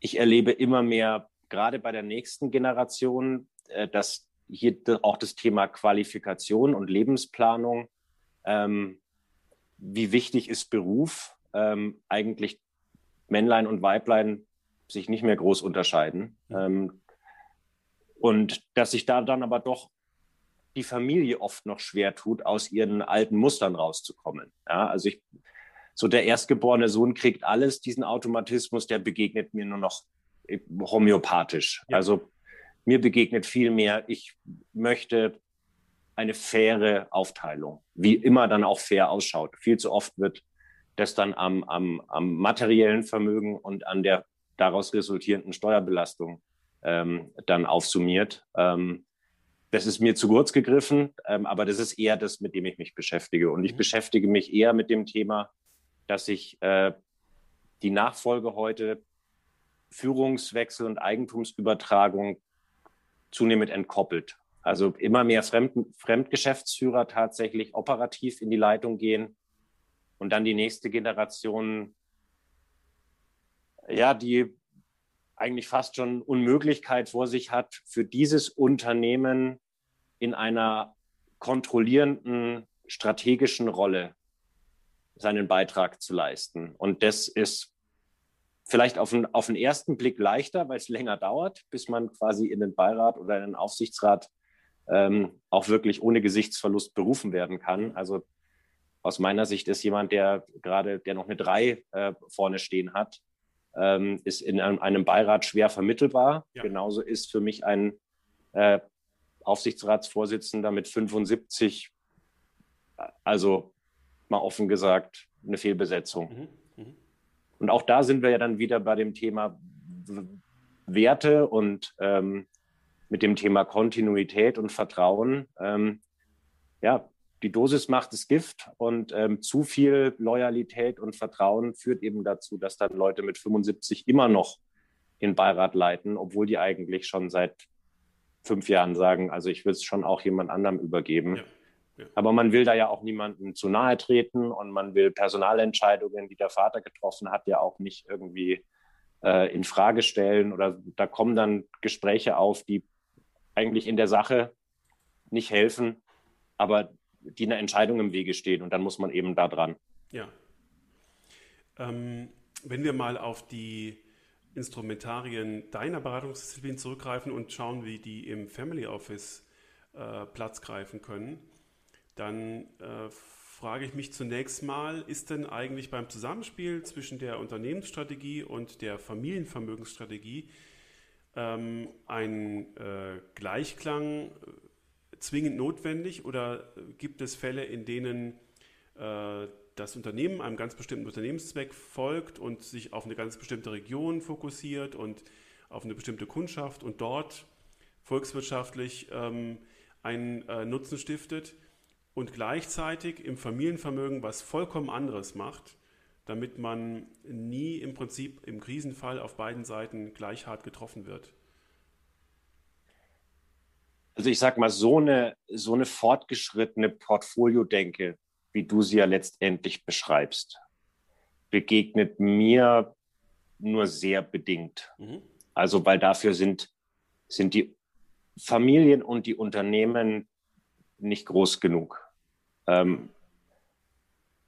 Ich erlebe immer mehr, gerade bei der nächsten Generation, äh, dass hier auch das Thema Qualifikation und Lebensplanung, ähm, wie wichtig ist Beruf, ähm, eigentlich Männlein und Weiblein sich nicht mehr groß unterscheiden. Ähm, und dass sich da dann aber doch die Familie oft noch schwer tut, aus ihren alten Mustern rauszukommen. Ja, also ich, so der erstgeborene Sohn kriegt alles, diesen Automatismus, der begegnet mir nur noch homöopathisch. Ja. Also mir begegnet viel mehr, ich möchte eine faire Aufteilung, wie immer dann auch fair ausschaut. Viel zu oft wird das dann am, am, am materiellen Vermögen und an der daraus resultierenden Steuerbelastung ähm, dann aufsummiert. Ähm, das ist mir zu kurz gegriffen, ähm, aber das ist eher das, mit dem ich mich beschäftige. Und ich mhm. beschäftige mich eher mit dem Thema, dass sich äh, die Nachfolge heute Führungswechsel und Eigentumsübertragung zunehmend entkoppelt. Also immer mehr Fremd Fremdgeschäftsführer tatsächlich operativ in die Leitung gehen und dann die nächste Generation, ja, die eigentlich fast schon Unmöglichkeit vor sich hat, für dieses Unternehmen in einer kontrollierenden strategischen Rolle seinen Beitrag zu leisten. Und das ist vielleicht auf den, auf den ersten Blick leichter, weil es länger dauert, bis man quasi in den Beirat oder in den Aufsichtsrat ähm, auch wirklich ohne Gesichtsverlust berufen werden kann. Also aus meiner Sicht ist jemand, der gerade, der noch eine drei äh, vorne stehen hat, ähm, ist in einem, einem, Beirat schwer vermittelbar. Ja. Genauso ist für mich ein äh, Aufsichtsratsvorsitzender mit 75, also mal offen gesagt, eine Fehlbesetzung. Mhm. Und auch da sind wir ja dann wieder bei dem Thema Werte und ähm, mit dem Thema Kontinuität und Vertrauen. Ähm, ja, die Dosis macht das Gift und ähm, zu viel Loyalität und Vertrauen führt eben dazu, dass dann Leute mit 75 immer noch den Beirat leiten, obwohl die eigentlich schon seit fünf Jahren sagen, also ich will es schon auch jemand anderem übergeben. Ja, ja. Aber man will da ja auch niemandem zu nahe treten und man will Personalentscheidungen, die der Vater getroffen hat, ja auch nicht irgendwie äh, in Frage stellen. Oder da kommen dann Gespräche auf, die eigentlich in der Sache nicht helfen, aber die eine Entscheidung im Wege stehen. Und dann muss man eben da dran. Ja. Ähm, wenn wir mal auf die Instrumentarien deiner Beratungsdisziplin zurückgreifen und schauen, wie die im Family Office äh, Platz greifen können, dann äh, frage ich mich zunächst mal, ist denn eigentlich beim Zusammenspiel zwischen der Unternehmensstrategie und der Familienvermögensstrategie ähm, ein äh, Gleichklang äh, zwingend notwendig oder gibt es Fälle, in denen äh, das Unternehmen einem ganz bestimmten Unternehmenszweck folgt und sich auf eine ganz bestimmte Region fokussiert und auf eine bestimmte Kundschaft und dort volkswirtschaftlich ähm, einen äh, Nutzen stiftet und gleichzeitig im Familienvermögen was vollkommen anderes macht, damit man nie im Prinzip im Krisenfall auf beiden Seiten gleich hart getroffen wird. Also ich sage mal, so eine, so eine fortgeschrittene Portfoliodenke wie du sie ja letztendlich beschreibst, begegnet mir nur sehr bedingt. Mhm. Also, weil dafür sind, sind die Familien und die Unternehmen nicht groß genug. Ähm,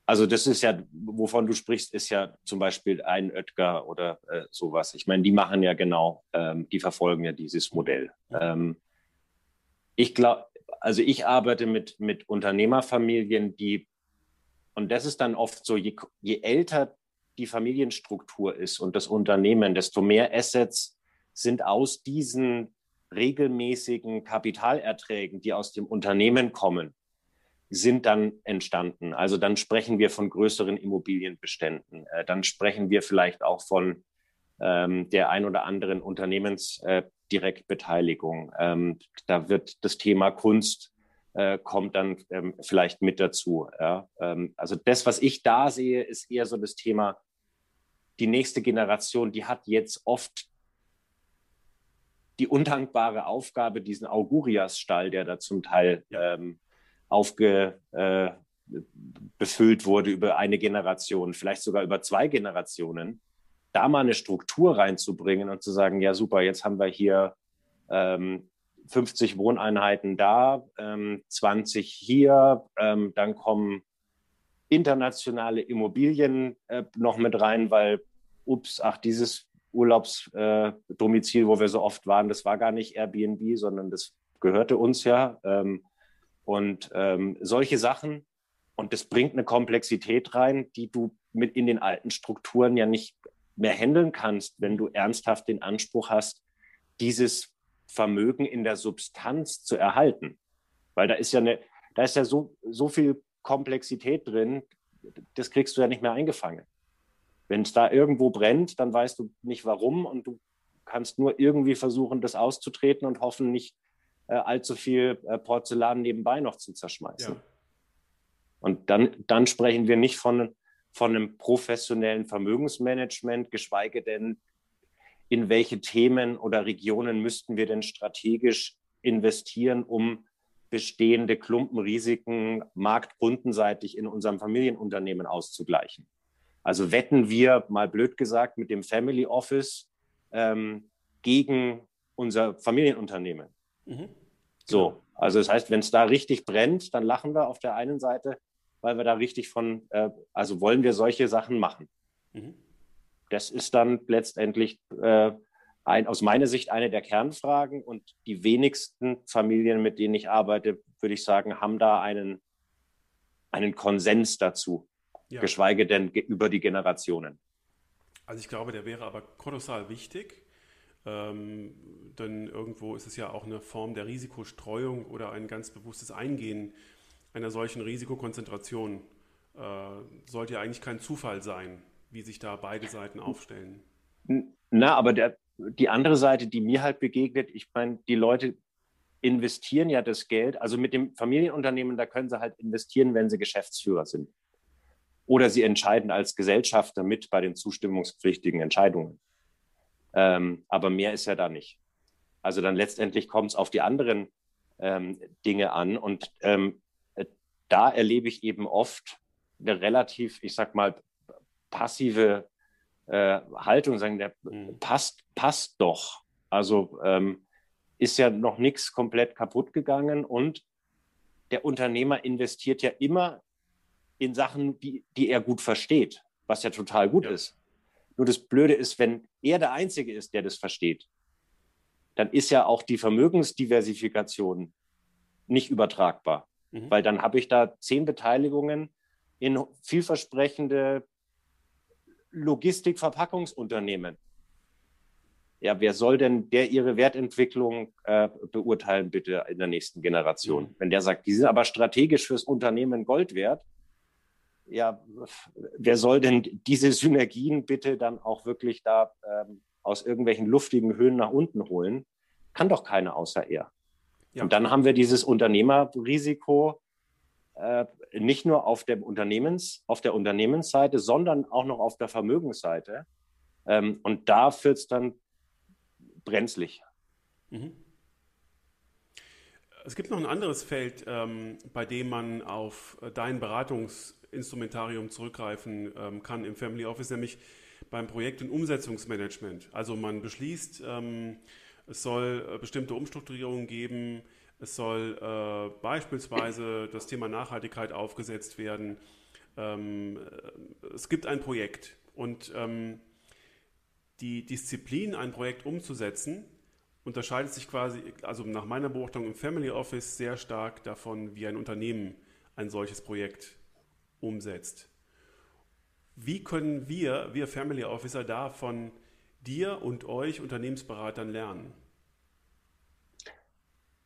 also das ist ja, wovon du sprichst, ist ja zum Beispiel ein Oetker oder äh, sowas. Ich meine, die machen ja genau, ähm, die verfolgen ja dieses Modell. Ähm, ich glaube, also ich arbeite mit, mit Unternehmerfamilien, die und das ist dann oft so, je, je älter die Familienstruktur ist und das Unternehmen, desto mehr Assets sind aus diesen regelmäßigen Kapitalerträgen, die aus dem Unternehmen kommen, sind dann entstanden. Also dann sprechen wir von größeren Immobilienbeständen. Äh, dann sprechen wir vielleicht auch von ähm, der ein oder anderen Unternehmensdirektbeteiligung. Äh, ähm, da wird das Thema Kunst äh, kommt dann ähm, vielleicht mit dazu. Ja? Ähm, also das, was ich da sehe, ist eher so das Thema, die nächste Generation, die hat jetzt oft die undankbare Aufgabe, diesen Augurias-Stall, der da zum Teil ähm, aufge, äh, befüllt wurde über eine Generation, vielleicht sogar über zwei Generationen, da mal eine Struktur reinzubringen und zu sagen, ja super, jetzt haben wir hier ähm, 50 Wohneinheiten da, ähm, 20 hier, ähm, dann kommen internationale Immobilien äh, noch mit rein, weil, ups, ach, dieses Urlaubsdomizil, äh, wo wir so oft waren, das war gar nicht Airbnb, sondern das gehörte uns ja. Ähm, und ähm, solche Sachen. Und das bringt eine Komplexität rein, die du mit in den alten Strukturen ja nicht mehr handeln kannst, wenn du ernsthaft den Anspruch hast, dieses Vermögen in der Substanz zu erhalten. Weil da ist ja eine, da ist ja so, so viel Komplexität drin, das kriegst du ja nicht mehr eingefangen. Wenn es da irgendwo brennt, dann weißt du nicht warum und du kannst nur irgendwie versuchen, das auszutreten und hoffen, nicht äh, allzu viel äh, Porzellan nebenbei noch zu zerschmeißen. Ja. Und dann, dann sprechen wir nicht von, von einem professionellen Vermögensmanagement, geschweige denn, in welche Themen oder Regionen müssten wir denn strategisch investieren, um bestehende Klumpenrisiken marktkundenseitig in unserem Familienunternehmen auszugleichen. Also wetten wir, mal blöd gesagt, mit dem Family Office ähm, gegen unser Familienunternehmen. Mhm. So, genau. also das heißt, wenn es da richtig brennt, dann lachen wir auf der einen Seite, weil wir da richtig von, äh, also wollen wir solche Sachen machen. Mhm. Das ist dann letztendlich äh, ein, aus meiner Sicht eine der Kernfragen und die wenigsten Familien, mit denen ich arbeite, würde ich sagen, haben da einen, einen Konsens dazu, ja. geschweige denn über die Generationen. Also ich glaube, der wäre aber kolossal wichtig, ähm, denn irgendwo ist es ja auch eine Form der Risikostreuung oder ein ganz bewusstes Eingehen einer solchen Risikokonzentration. Äh, sollte ja eigentlich kein Zufall sein, wie sich da beide Seiten aufstellen. Na, aber der, die andere Seite, die mir halt begegnet, ich meine, die Leute investieren ja das Geld, also mit dem Familienunternehmen, da können sie halt investieren, wenn sie Geschäftsführer sind. Oder sie entscheiden als Gesellschafter mit bei den zustimmungspflichtigen Entscheidungen. Ähm, aber mehr ist ja da nicht. Also dann letztendlich kommt es auf die anderen ähm, Dinge an. Und ähm, äh, da erlebe ich eben oft eine relativ, ich sag mal, passive äh, Haltung, sagen, der mhm. passt, passt doch. Also ähm, ist ja noch nichts komplett kaputt gegangen und der Unternehmer investiert ja immer in Sachen, die, die er gut versteht, was ja total gut ja. ist. Nur das Blöde ist, wenn er der Einzige ist, der das versteht, dann ist ja auch die Vermögensdiversifikation nicht übertragbar. Mhm. Weil dann habe ich da zehn Beteiligungen in vielversprechende Logistikverpackungsunternehmen. Ja, wer soll denn der ihre Wertentwicklung äh, beurteilen, bitte in der nächsten Generation? Mhm. Wenn der sagt, die sind aber strategisch fürs Unternehmen Gold wert, ja, wer soll denn diese Synergien bitte dann auch wirklich da ähm, aus irgendwelchen luftigen Höhen nach unten holen? Kann doch keiner außer er. Ja. Und dann haben wir dieses Unternehmerrisiko äh, nicht nur auf der Unternehmens, auf der Unternehmensseite, sondern auch noch auf der Vermögensseite. Ähm, und da wird es dann brenzlig. Mhm. Es gibt noch ein anderes Feld, ähm, bei dem man auf dein Beratungsinstrumentarium zurückgreifen ähm, kann im Family Office, nämlich beim Projekt- und Umsetzungsmanagement. Also man beschließt, ähm, es soll äh, bestimmte Umstrukturierungen geben, es soll äh, beispielsweise das Thema Nachhaltigkeit aufgesetzt werden. Ähm, äh, es gibt ein Projekt und ähm, die Disziplin, ein Projekt umzusetzen, unterscheidet sich quasi, also nach meiner Beobachtung im Family Office sehr stark davon, wie ein Unternehmen ein solches Projekt umsetzt. Wie können wir, wir Family Officer, da von dir und euch Unternehmensberatern lernen?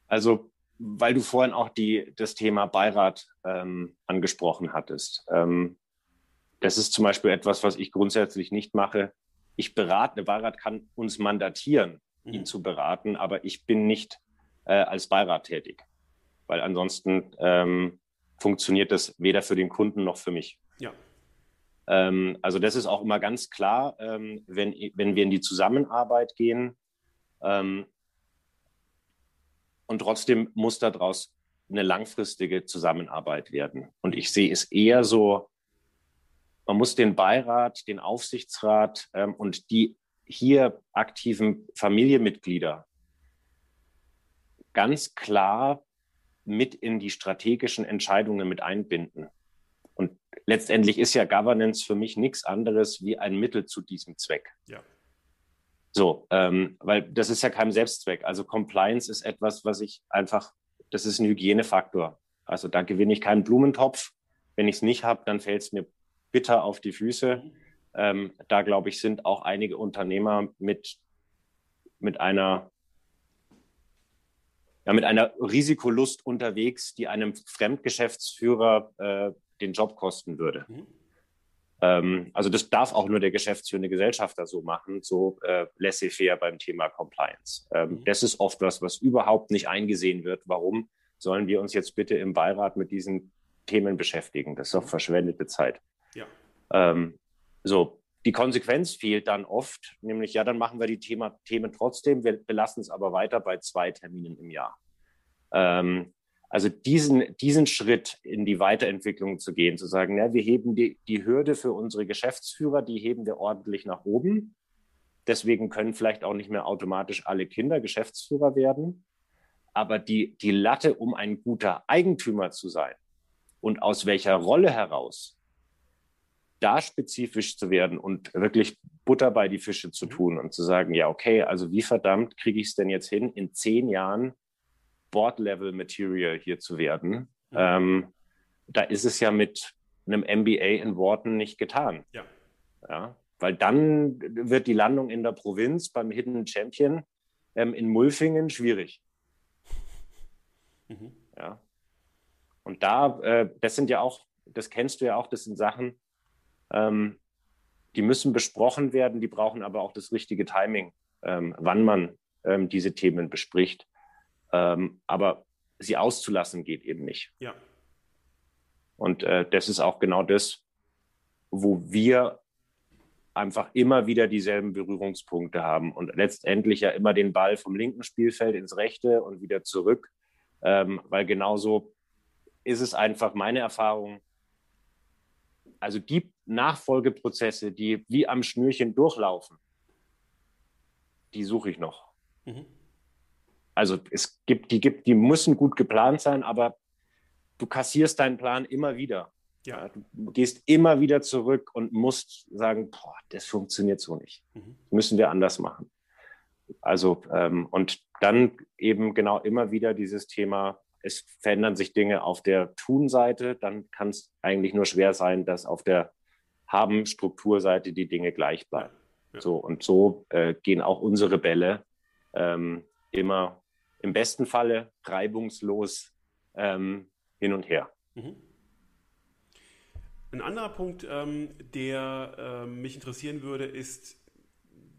Also weil du vorhin auch die, das Thema Beirat ähm, angesprochen hattest. Ähm, das ist zum Beispiel etwas, was ich grundsätzlich nicht mache. Ich berate, der Beirat kann uns mandatieren, mhm. ihn zu beraten, aber ich bin nicht äh, als Beirat tätig, weil ansonsten ähm, funktioniert das weder für den Kunden noch für mich. Ja. Ähm, also das ist auch immer ganz klar, ähm, wenn, wenn wir in die Zusammenarbeit gehen. Ähm, und trotzdem muss daraus eine langfristige Zusammenarbeit werden. Und ich sehe es eher so, man muss den Beirat, den Aufsichtsrat ähm, und die hier aktiven Familienmitglieder ganz klar mit in die strategischen Entscheidungen mit einbinden. Und letztendlich ist ja Governance für mich nichts anderes wie ein Mittel zu diesem Zweck. Ja. So, ähm, weil das ist ja kein Selbstzweck. Also Compliance ist etwas, was ich einfach, das ist ein Hygienefaktor. Also da gewinne ich keinen Blumentopf. Wenn ich es nicht habe, dann fällt es mir bitter auf die Füße. Ähm, da glaube ich, sind auch einige Unternehmer mit, mit einer ja, mit einer Risikolust unterwegs, die einem Fremdgeschäftsführer äh, den Job kosten würde. Mhm. Ähm, also das darf auch nur der geschäftsführende Gesellschafter so machen, so äh, laissez-faire beim Thema Compliance. Ähm, mhm. Das ist oft was, was überhaupt nicht eingesehen wird. Warum sollen wir uns jetzt bitte im Beirat mit diesen Themen beschäftigen? Das ist doch mhm. verschwendete Zeit. Ja. Ähm, so, die Konsequenz fehlt dann oft, nämlich ja, dann machen wir die Thema, Themen trotzdem, wir belassen es aber weiter bei zwei Terminen im Jahr. Ähm, also diesen, diesen Schritt in die Weiterentwicklung zu gehen, zu sagen, ja, wir heben die, die Hürde für unsere Geschäftsführer, die heben wir ordentlich nach oben. Deswegen können vielleicht auch nicht mehr automatisch alle Kinder Geschäftsführer werden. Aber die, die Latte, um ein guter Eigentümer zu sein und aus welcher Rolle heraus, da spezifisch zu werden und wirklich Butter bei die Fische zu mhm. tun und zu sagen, ja, okay, also wie verdammt kriege ich es denn jetzt hin, in zehn Jahren Board-Level-Material hier zu werden? Mhm. Ähm, da ist es ja mit einem MBA in Worten nicht getan. Ja. ja. Weil dann wird die Landung in der Provinz beim Hidden Champion ähm, in Mulfingen schwierig. Mhm. Ja. Und da, äh, das sind ja auch, das kennst du ja auch, das sind Sachen, ähm, die müssen besprochen werden, die brauchen aber auch das richtige Timing, ähm, wann man ähm, diese Themen bespricht. Ähm, aber sie auszulassen geht eben nicht. Ja. Und äh, das ist auch genau das, wo wir einfach immer wieder dieselben Berührungspunkte haben und letztendlich ja immer den Ball vom linken Spielfeld ins rechte und wieder zurück, ähm, weil genauso ist es einfach meine Erfahrung, also die Nachfolgeprozesse, die wie am Schnürchen durchlaufen, die suche ich noch. Mhm. Also es gibt, die gibt, die müssen gut geplant sein, aber du kassierst deinen Plan immer wieder. Ja. Du gehst immer wieder zurück und musst sagen, boah, das funktioniert so nicht. Mhm. Müssen wir anders machen. Also, ähm, und dann eben genau immer wieder dieses Thema es verändern sich Dinge auf der Tun-Seite, dann kann es eigentlich nur schwer sein, dass auf der Haben-Strukturseite die Dinge gleich bleiben. Ja. So, und so äh, gehen auch unsere Bälle ähm, immer im besten Falle reibungslos ähm, hin und her. Mhm. Ein anderer Punkt, ähm, der äh, mich interessieren würde, ist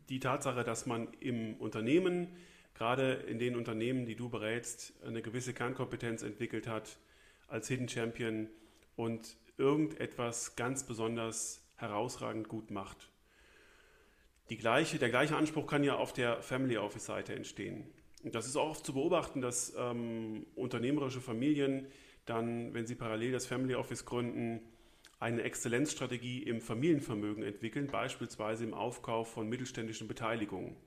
die Tatsache, dass man im Unternehmen gerade in den Unternehmen, die du berätst, eine gewisse Kernkompetenz entwickelt hat als Hidden Champion und irgendetwas ganz besonders herausragend gut macht. Gleiche, der gleiche Anspruch kann ja auf der Family Office Seite entstehen. Und das ist auch oft zu beobachten, dass ähm, unternehmerische Familien dann, wenn sie parallel das Family Office gründen, eine Exzellenzstrategie im Familienvermögen entwickeln, beispielsweise im Aufkauf von mittelständischen Beteiligungen.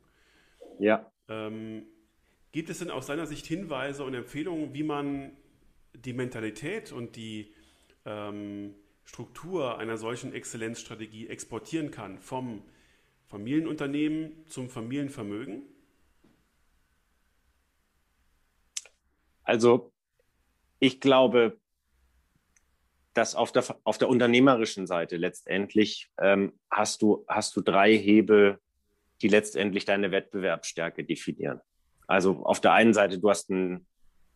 Ja. Ähm, gibt es denn aus deiner Sicht Hinweise und Empfehlungen, wie man die Mentalität und die ähm, Struktur einer solchen Exzellenzstrategie exportieren kann vom Familienunternehmen zum Familienvermögen? Also ich glaube, dass auf der, auf der unternehmerischen Seite letztendlich ähm, hast, du, hast du drei Hebel, die letztendlich deine Wettbewerbsstärke definieren. Also auf der einen Seite, du hast ein,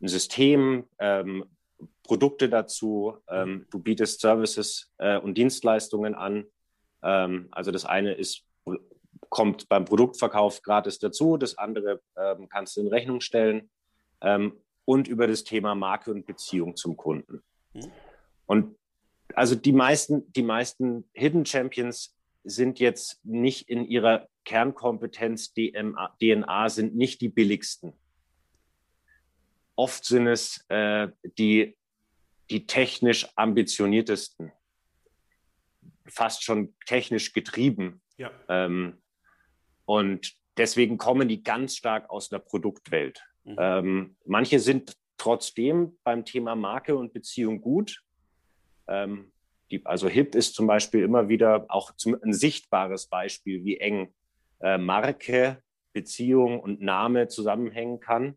ein System, ähm, Produkte dazu, ähm, du bietest Services äh, und Dienstleistungen an. Ähm, also das eine ist, kommt beim Produktverkauf gratis dazu, das andere ähm, kannst du in Rechnung stellen ähm, und über das Thema Marke und Beziehung zum Kunden. Mhm. Und also die meisten, die meisten Hidden Champions sind jetzt nicht in ihrer Kernkompetenz DMA, DNA, sind nicht die billigsten. Oft sind es äh, die, die technisch ambitioniertesten, fast schon technisch getrieben. Ja. Ähm, und deswegen kommen die ganz stark aus der Produktwelt. Mhm. Ähm, manche sind trotzdem beim Thema Marke und Beziehung gut. Ähm, die, also HIP ist zum Beispiel immer wieder auch zum, ein sichtbares Beispiel, wie eng äh, Marke, Beziehung und Name zusammenhängen kann.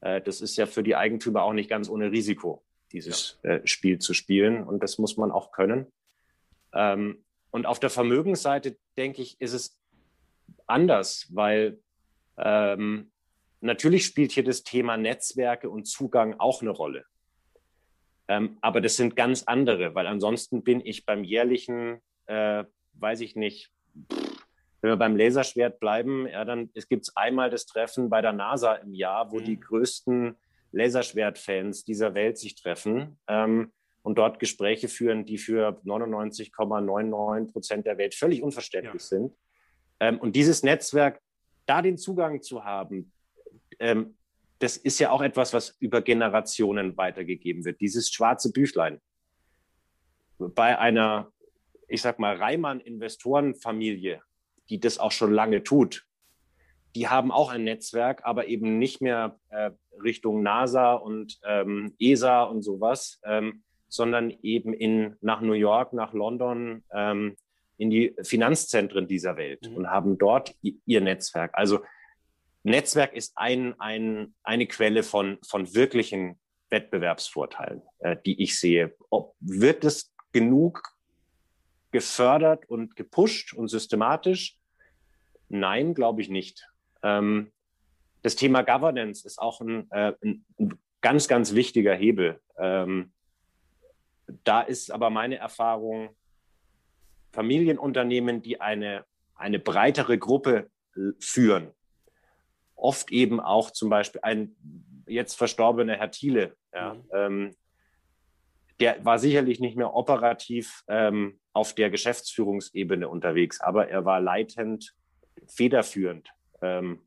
Äh, das ist ja für die Eigentümer auch nicht ganz ohne Risiko, dieses ja. äh, Spiel zu spielen. Und das muss man auch können. Ähm, und auf der Vermögensseite, denke ich, ist es anders, weil ähm, natürlich spielt hier das Thema Netzwerke und Zugang auch eine Rolle. Ähm, aber das sind ganz andere, weil ansonsten bin ich beim jährlichen, äh, weiß ich nicht, pff, wenn wir beim Laserschwert bleiben, ja, dann es gibt einmal das Treffen bei der NASA im Jahr, wo mhm. die größten Laserschwert-Fans dieser Welt sich treffen ähm, und dort Gespräche führen, die für 99,99 Prozent der Welt völlig unverständlich ja. sind. Ähm, und dieses Netzwerk, da den Zugang zu haben, ähm, das ist ja auch etwas, was über Generationen weitergegeben wird. Dieses schwarze Büchlein. Bei einer, ich sag mal, Reimann-Investorenfamilie, die das auch schon lange tut, die haben auch ein Netzwerk, aber eben nicht mehr äh, Richtung NASA und ähm, ESA und sowas, ähm, sondern eben in, nach New York, nach London, ähm, in die Finanzzentren dieser Welt mhm. und haben dort ihr Netzwerk. Also Netzwerk ist ein, ein, eine Quelle von, von wirklichen Wettbewerbsvorteilen, äh, die ich sehe. Ob, wird es genug gefördert und gepusht und systematisch? Nein, glaube ich nicht. Ähm, das Thema Governance ist auch ein, äh, ein, ganz, ganz wichtiger Hebel. Ähm, da ist aber meine Erfahrung, Familienunternehmen, die eine, eine breitere Gruppe äh, führen, oft eben auch zum Beispiel ein jetzt verstorbener Herr Thiele. Ja, mhm. ähm, der war sicherlich nicht mehr operativ ähm, auf der Geschäftsführungsebene unterwegs, aber er war leitend, federführend, ähm,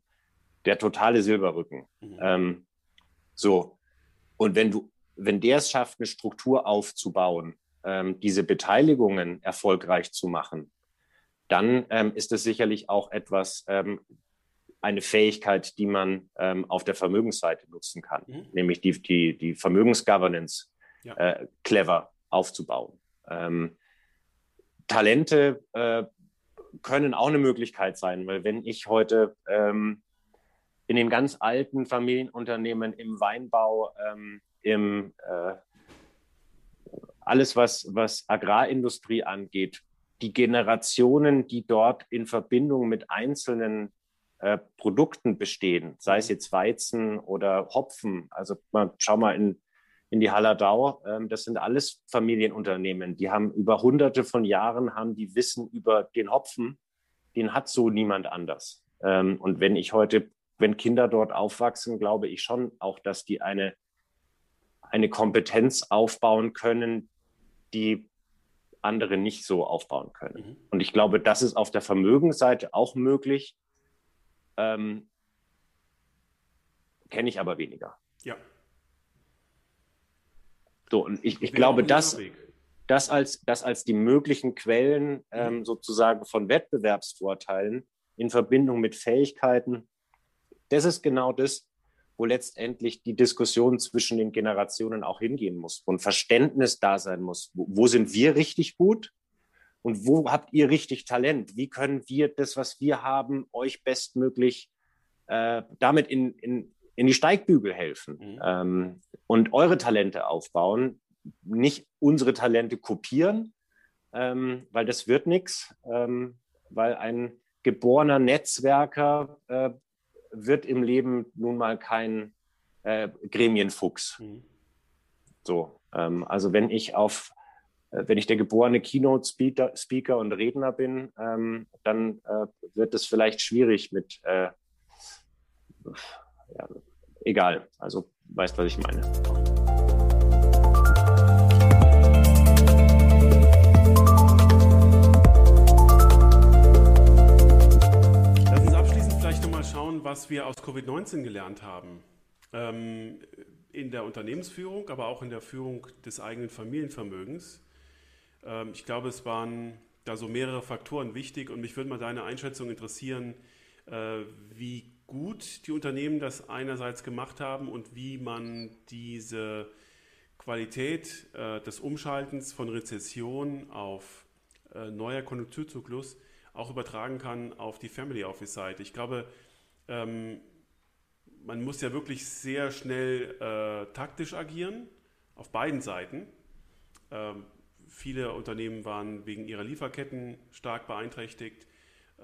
der totale Silberrücken. Mhm. Ähm, so. Und wenn du, wenn der es schafft, eine Struktur aufzubauen, ähm, diese Beteiligungen erfolgreich zu machen, dann ähm, ist es sicherlich auch etwas, eine Fähigkeit, die man ähm, auf der Vermögensseite nutzen kann, mhm. nämlich die, die, die Vermögensgovernance ja. äh, clever aufzubauen. Ähm, Talente äh, können auch eine Möglichkeit sein, weil wenn ich heute ähm, in den ganz alten Familienunternehmen im Weinbau, ähm, im äh, alles, was, was Agrarindustrie angeht, die Generationen, die dort in Verbindung mit einzelnen äh, Produkten bestehen, sei es mhm. jetzt Weizen oder Hopfen. Also man, schau mal in, in die Halladau, ähm, das sind alles Familienunternehmen. Die haben über hunderte von Jahren haben die Wissen über den Hopfen, den hat so niemand anders. Ähm, und wenn ich heute, wenn Kinder dort aufwachsen, glaube ich schon auch, dass die eine, eine Kompetenz aufbauen können, die andere nicht so aufbauen können. Mhm. Und ich glaube, das ist auf der Vermögensseite auch möglich, ähm, Kenne ich aber weniger. Ja. So, und ich, ich glaube, das, das, als, das als die möglichen Quellen ähm, mhm. sozusagen von Wettbewerbsvorteilen in Verbindung mit Fähigkeiten, das ist genau das, wo letztendlich die Diskussion zwischen den Generationen auch hingehen muss und Verständnis da sein muss. Wo, wo sind wir richtig gut und wo habt ihr richtig Talent? Wie können wir das, was wir haben, euch bestmöglich äh, damit in, in, in die Steigbügel helfen mhm. ähm, und eure Talente aufbauen? Nicht unsere Talente kopieren, ähm, weil das wird nichts, ähm, weil ein geborener Netzwerker äh, wird im Leben nun mal kein äh, Gremienfuchs. Mhm. So, ähm, also wenn ich auf, wenn ich der geborene Keynote-Speaker Speaker und Redner bin, ähm, dann äh, wird es vielleicht schwierig mit, äh, ja, egal, also weißt, was ich meine. was wir aus Covid-19 gelernt haben. Ähm, in der Unternehmensführung, aber auch in der Führung des eigenen Familienvermögens. Ähm, ich glaube, es waren da so mehrere Faktoren wichtig und mich würde mal deine Einschätzung interessieren, äh, wie gut die Unternehmen das einerseits gemacht haben und wie man diese Qualität äh, des Umschaltens von Rezession auf äh, neuer Konjunkturzyklus auch übertragen kann auf die Family Office Seite. Ich glaube, ähm, man muss ja wirklich sehr schnell äh, taktisch agieren, auf beiden Seiten. Ähm, viele Unternehmen waren wegen ihrer Lieferketten stark beeinträchtigt,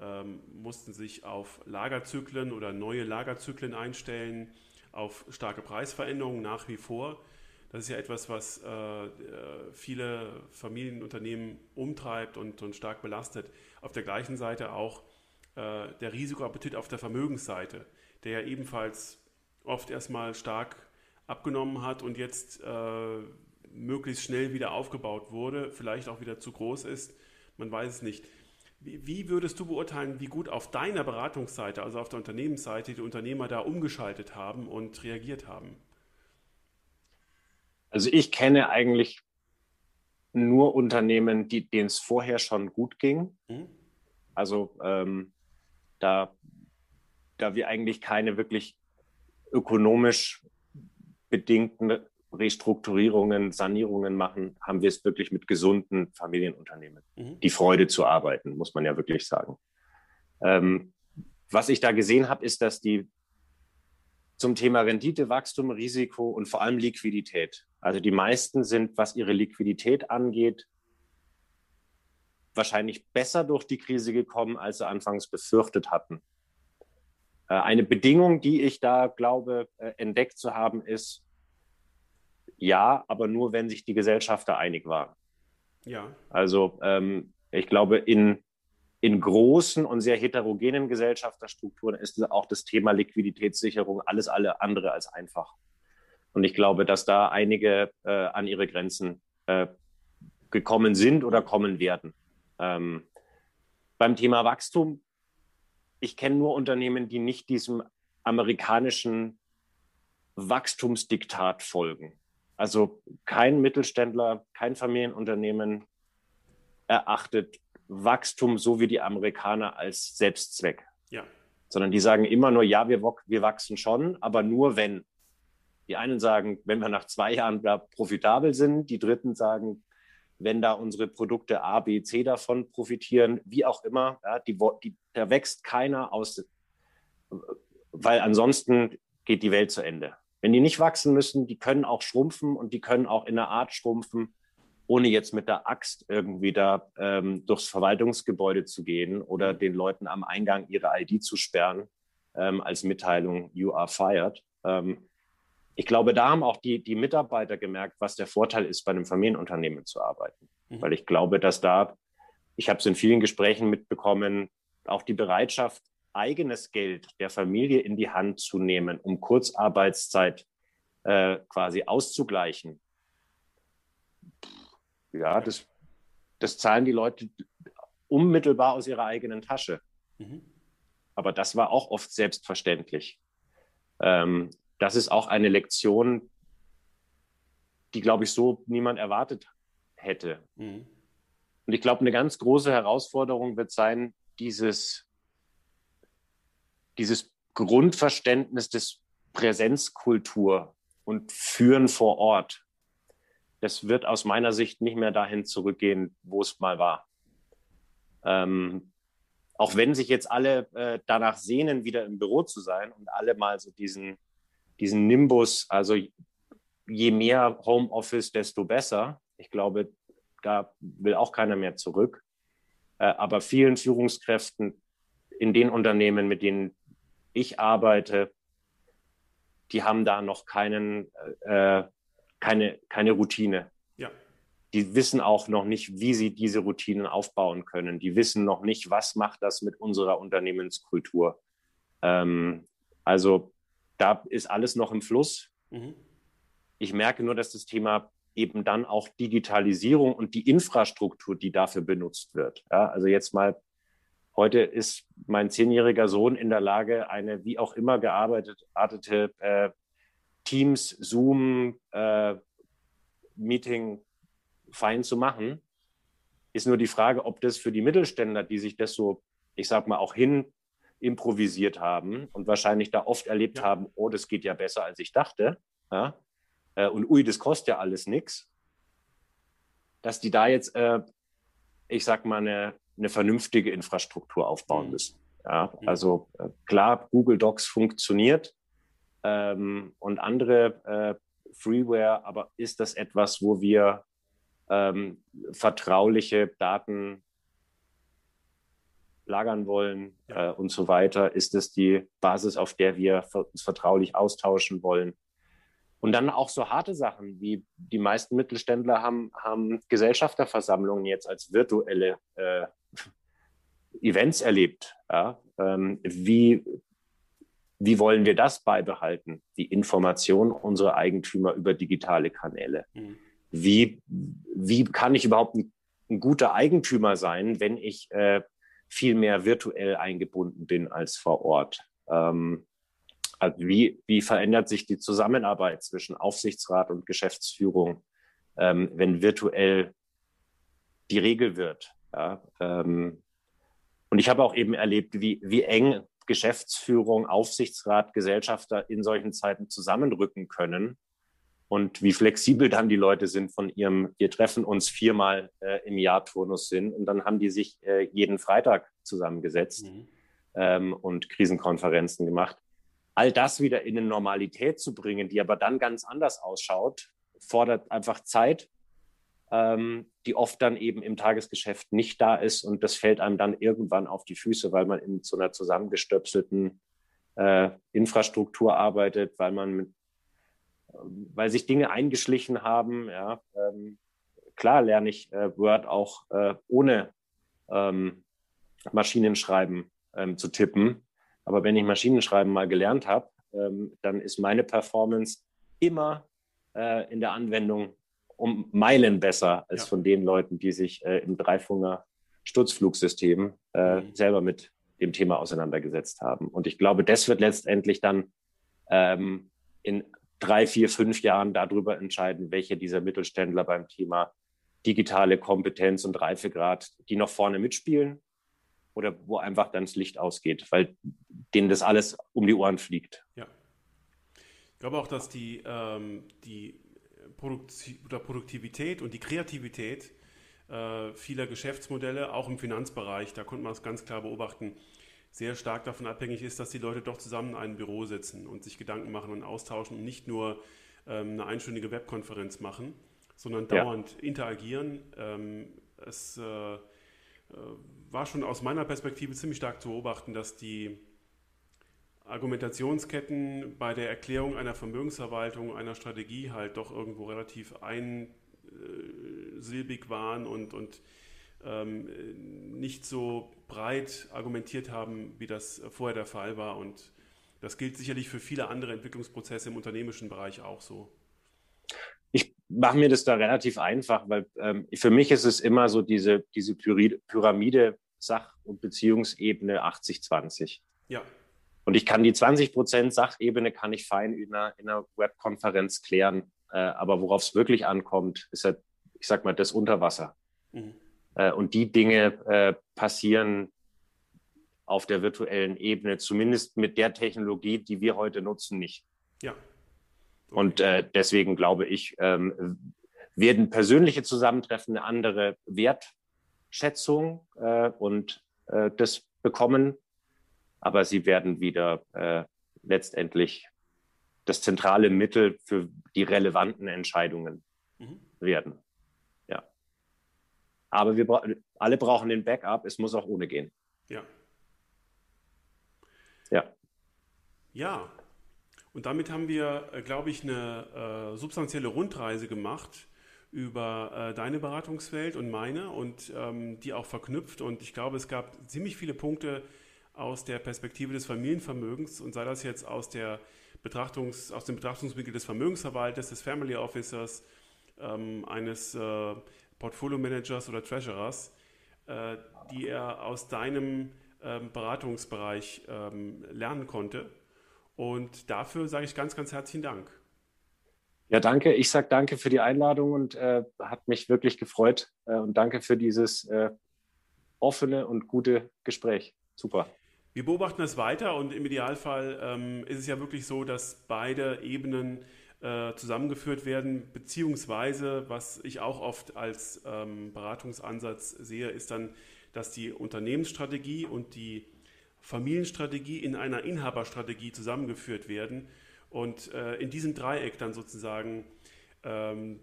ähm, mussten sich auf Lagerzyklen oder neue Lagerzyklen einstellen, auf starke Preisveränderungen nach wie vor. Das ist ja etwas, was äh, viele Familienunternehmen umtreibt und, und stark belastet. Auf der gleichen Seite auch äh, der Risikoappetit auf der Vermögensseite, der ja ebenfalls oft erstmal stark abgenommen hat und jetzt äh, möglichst schnell wieder aufgebaut wurde, vielleicht auch wieder zu groß ist, man weiß es nicht. Wie, würdest du beurteilen, wie gut auf deiner Beratungsseite, also auf der Unternehmensseite, die Unternehmer da umgeschaltet haben und reagiert haben? Also ich kenne eigentlich nur Unternehmen, die, denen es vorher schon gut ging. Mhm. Also ähm, da, da wir eigentlich keine wirklich ökonomisch bedingten Restrukturierungen, Sanierungen machen, haben wir es wirklich mit gesunden Familienunternehmen. Mhm. Die Freude zu arbeiten, muss man ja wirklich sagen. Ähm, was ich da gesehen habe, ist, dass die zum Thema Rendite, Wachstum, Risiko und vor allem Liquidität. Also die meisten sind, was ihre Liquidität angeht, wahrscheinlich besser durch die Krise gekommen, als sie anfangs befürchtet hatten. Äh, eine Bedingung, die ich da glaube, äh, entdeckt zu haben, ist, ja, aber nur, wenn sich die Gesellschafter einig waren. Ja. Also ähm, ich glaube, in, in großen und sehr heterogenen Gesellschafterstrukturen ist auch das Thema Liquiditätssicherung alles alle andere als einfach. Und ich glaube, dass da einige äh, an ihre Grenzen äh, gekommen sind oder kommen werden. Ähm, beim Thema Wachstum, ich kenne nur Unternehmen, die nicht diesem amerikanischen Wachstumsdiktat folgen. Also kein Mittelständler, kein Familienunternehmen erachtet Wachstum so wie die Amerikaner als Selbstzweck. Ja. Sondern die sagen immer nur, ja, wir, wir wachsen schon, aber nur wenn. Die einen sagen, wenn wir nach zwei Jahren profitabel sind, die Dritten sagen, wenn da unsere Produkte A, B, C davon profitieren, wie auch immer, ja, die, die, da wächst keiner aus, weil ansonsten geht die Welt zu Ende. Wenn die nicht wachsen müssen, die können auch schrumpfen und die können auch in der Art schrumpfen, ohne jetzt mit der Axt irgendwie da ähm, durchs Verwaltungsgebäude zu gehen oder den Leuten am Eingang ihre ID zu sperren ähm, als Mitteilung, you are fired. Ähm, ich glaube, da haben auch die, die Mitarbeiter gemerkt, was der Vorteil ist, bei einem Familienunternehmen zu arbeiten. Mhm. Weil ich glaube, dass da, ich habe es in vielen Gesprächen mitbekommen, auch die Bereitschaft, eigenes Geld der Familie in die Hand zu nehmen, um Kurzarbeitszeit äh, quasi auszugleichen. Ja, das, das zahlen die Leute unmittelbar aus ihrer eigenen Tasche. Mhm. Aber das war auch oft selbstverständlich. Ähm, das ist auch eine Lektion, die, glaube ich, so niemand erwartet hätte. Mhm. Und ich glaube, eine ganz große Herausforderung wird sein, dieses, dieses Grundverständnis des Präsenzkultur und Führen vor Ort. Das wird aus meiner Sicht nicht mehr dahin zurückgehen, wo es mal war. Ähm, auch wenn sich jetzt alle äh, danach sehnen, wieder im Büro zu sein und alle mal so diesen, diesen Nimbus, also je mehr Homeoffice, desto besser. Ich glaube, da will auch keiner mehr zurück. Äh, aber vielen Führungskräften in den Unternehmen, mit denen ich arbeite, die haben da noch keinen, äh, keine, keine Routine. Ja. Die wissen auch noch nicht, wie sie diese Routinen aufbauen können. Die wissen noch nicht, was macht das mit unserer Unternehmenskultur. Ähm, also da ist alles noch im Fluss. Mhm. Ich merke nur, dass das Thema eben dann auch Digitalisierung und die Infrastruktur, die dafür benutzt wird. Ja, also jetzt mal, heute ist mein zehnjähriger Sohn in der Lage, eine wie auch immer gearbeitete äh, Teams, Zoom, äh, Meeting fein zu machen. Ist nur die Frage, ob das für die Mittelständler, die sich das so, ich sag mal, auch hin improvisiert haben und wahrscheinlich da oft erlebt ja. haben, oh, das geht ja besser, als ich dachte. Ja? Äh, und ui, das kostet ja alles nichts. Dass die da jetzt, äh, ich sag mal, eine, eine vernünftige Infrastruktur aufbauen mhm. müssen. Ja? Mhm. Also äh, klar, Google Docs funktioniert ähm, und andere äh, Freeware, aber ist das etwas, wo wir ähm, vertrauliche Daten lagern wollen ja. äh, und so weiter? Ist es die Basis, auf der wir uns vertraulich austauschen wollen? Und dann auch so harte Sachen, wie die meisten Mittelständler haben, haben Gesellschafterversammlungen jetzt als virtuelle äh, Events erlebt. Ja? Ähm, wie, wie wollen wir das beibehalten? Die Information unserer Eigentümer über digitale Kanäle. Mhm. Wie, wie kann ich überhaupt ein, ein, guter Eigentümer sein, wenn ich äh, viel mehr virtuell eingebunden bin als vor Ort. Ähm, also wie, wie verändert sich die Zusammenarbeit zwischen Aufsichtsrat und Geschäftsführung, ähm, wenn virtuell die Regel wird? Ja? Ähm, und ich habe auch eben erlebt, wie, wie eng Geschäftsführung, Aufsichtsrat, Gesellschafter in solchen Zeiten zusammenrücken können und wie flexibel dann die Leute sind von ihrem, wir treffen uns viermal äh, im Jahr Turnus sind und dann haben die sich äh, jeden Freitag zusammengesetzt mhm. ähm, und Krisenkonferenzen gemacht. All das wieder in eine Normalität zu bringen, die aber dann ganz anders ausschaut, fordert einfach Zeit, die oft dann eben im Tagesgeschäft nicht da ist und das fällt einem dann irgendwann auf die Füße, weil man in so einer zusammengestöpselten äh, Infrastruktur arbeitet, weil man mit weil sich Dinge eingeschlichen haben. Ja, ähm, klar lerne ich äh, Word auch äh, ohne ähm, Maschinenschreiben ähm, zu tippen. Aber wenn ich Maschinenschreiben mal gelernt habe, ähm, dann ist meine Performance immer äh, in der Anwendung um Meilen besser als ja. von den Leuten, die sich äh, im Dreifunger Sturzflugsystem äh, mhm. selber mit dem Thema auseinandergesetzt haben. Und ich glaube, das wird letztendlich dann ähm, in drei, vier, fünf Jahren darüber entscheiden, welche dieser Mittelständler beim Thema digitale Kompetenz und Reifegrad, die noch vorne mitspielen oder wo einfach dann das Licht ausgeht, weil denen das alles um die Ohren fliegt. Ja. Ich glaube auch, dass die, ähm, die Produktivität und die Kreativität äh, vieler Geschäftsmodelle, auch im Finanzbereich, da konnte man es ganz klar beobachten, sehr stark davon abhängig ist, dass die Leute doch zusammen in einem Büro sitzen und sich Gedanken machen und austauschen und nicht nur ähm, eine einstündige Webkonferenz machen, sondern dauernd ja. interagieren. Ähm, es äh, äh, war schon aus meiner Perspektive ziemlich stark zu beobachten, dass die Argumentationsketten bei der Erklärung einer Vermögensverwaltung, einer Strategie halt doch irgendwo relativ einsilbig waren und, und ähm, nicht so breit argumentiert haben, wie das vorher der Fall war. Und das gilt sicherlich für viele andere Entwicklungsprozesse im unternehmischen Bereich auch so. Ich mache mir das da relativ einfach, weil ähm, für mich ist es immer so diese, diese Pyramide Sach- und Beziehungsebene 80-20. Ja. Und ich kann die 20 Prozent Sachebene kann ich fein in einer, in einer Webkonferenz klären. Äh, aber worauf es wirklich ankommt, ist halt, ich sag mal, das Unterwasser. Mhm. Äh, und die Dinge äh, passieren auf der virtuellen Ebene, zumindest mit der Technologie, die wir heute nutzen, nicht. Ja. Okay. Und äh, deswegen glaube ich, ähm, werden persönliche Zusammentreffen eine andere Wertschätzung äh, und äh, das bekommen, aber sie werden wieder äh, letztendlich das zentrale Mittel für die relevanten Entscheidungen mhm. werden. Aber wir alle brauchen den Backup. Es muss auch ohne gehen. Ja. Ja. Ja. Und damit haben wir, äh, glaube ich, eine äh, substanzielle Rundreise gemacht über äh, deine Beratungswelt und meine und ähm, die auch verknüpft. Und ich glaube, es gab ziemlich viele Punkte aus der Perspektive des Familienvermögens und sei das jetzt aus, der Betrachtungs-, aus dem Betrachtungswinkel des Vermögensverwalters, des Family Officers, ähm, eines äh, Portfolio Managers oder Treasurers, äh, die er aus deinem ähm, Beratungsbereich ähm, lernen konnte. Und dafür sage ich ganz, ganz herzlichen Dank. Ja, danke. Ich sage danke für die Einladung und äh, hat mich wirklich gefreut. Äh, und danke für dieses äh, offene und gute Gespräch. Super. Wir beobachten es weiter und im Idealfall ähm, ist es ja wirklich so, dass beide Ebenen äh, zusammengeführt werden, beziehungsweise, was ich auch oft als ähm, Beratungsansatz sehe, ist dann, dass die Unternehmensstrategie und die Familienstrategie in einer Inhaberstrategie zusammengeführt werden und äh, in diesem Dreieck dann sozusagen ähm,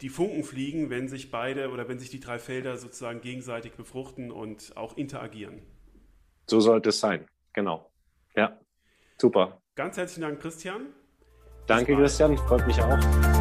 die Funken fliegen, wenn sich beide oder wenn sich die drei Felder sozusagen gegenseitig befruchten und auch interagieren. So sollte es sein, genau. Ja, super. Ganz herzlichen Dank, Christian. Danke, Christian, freut mich auch.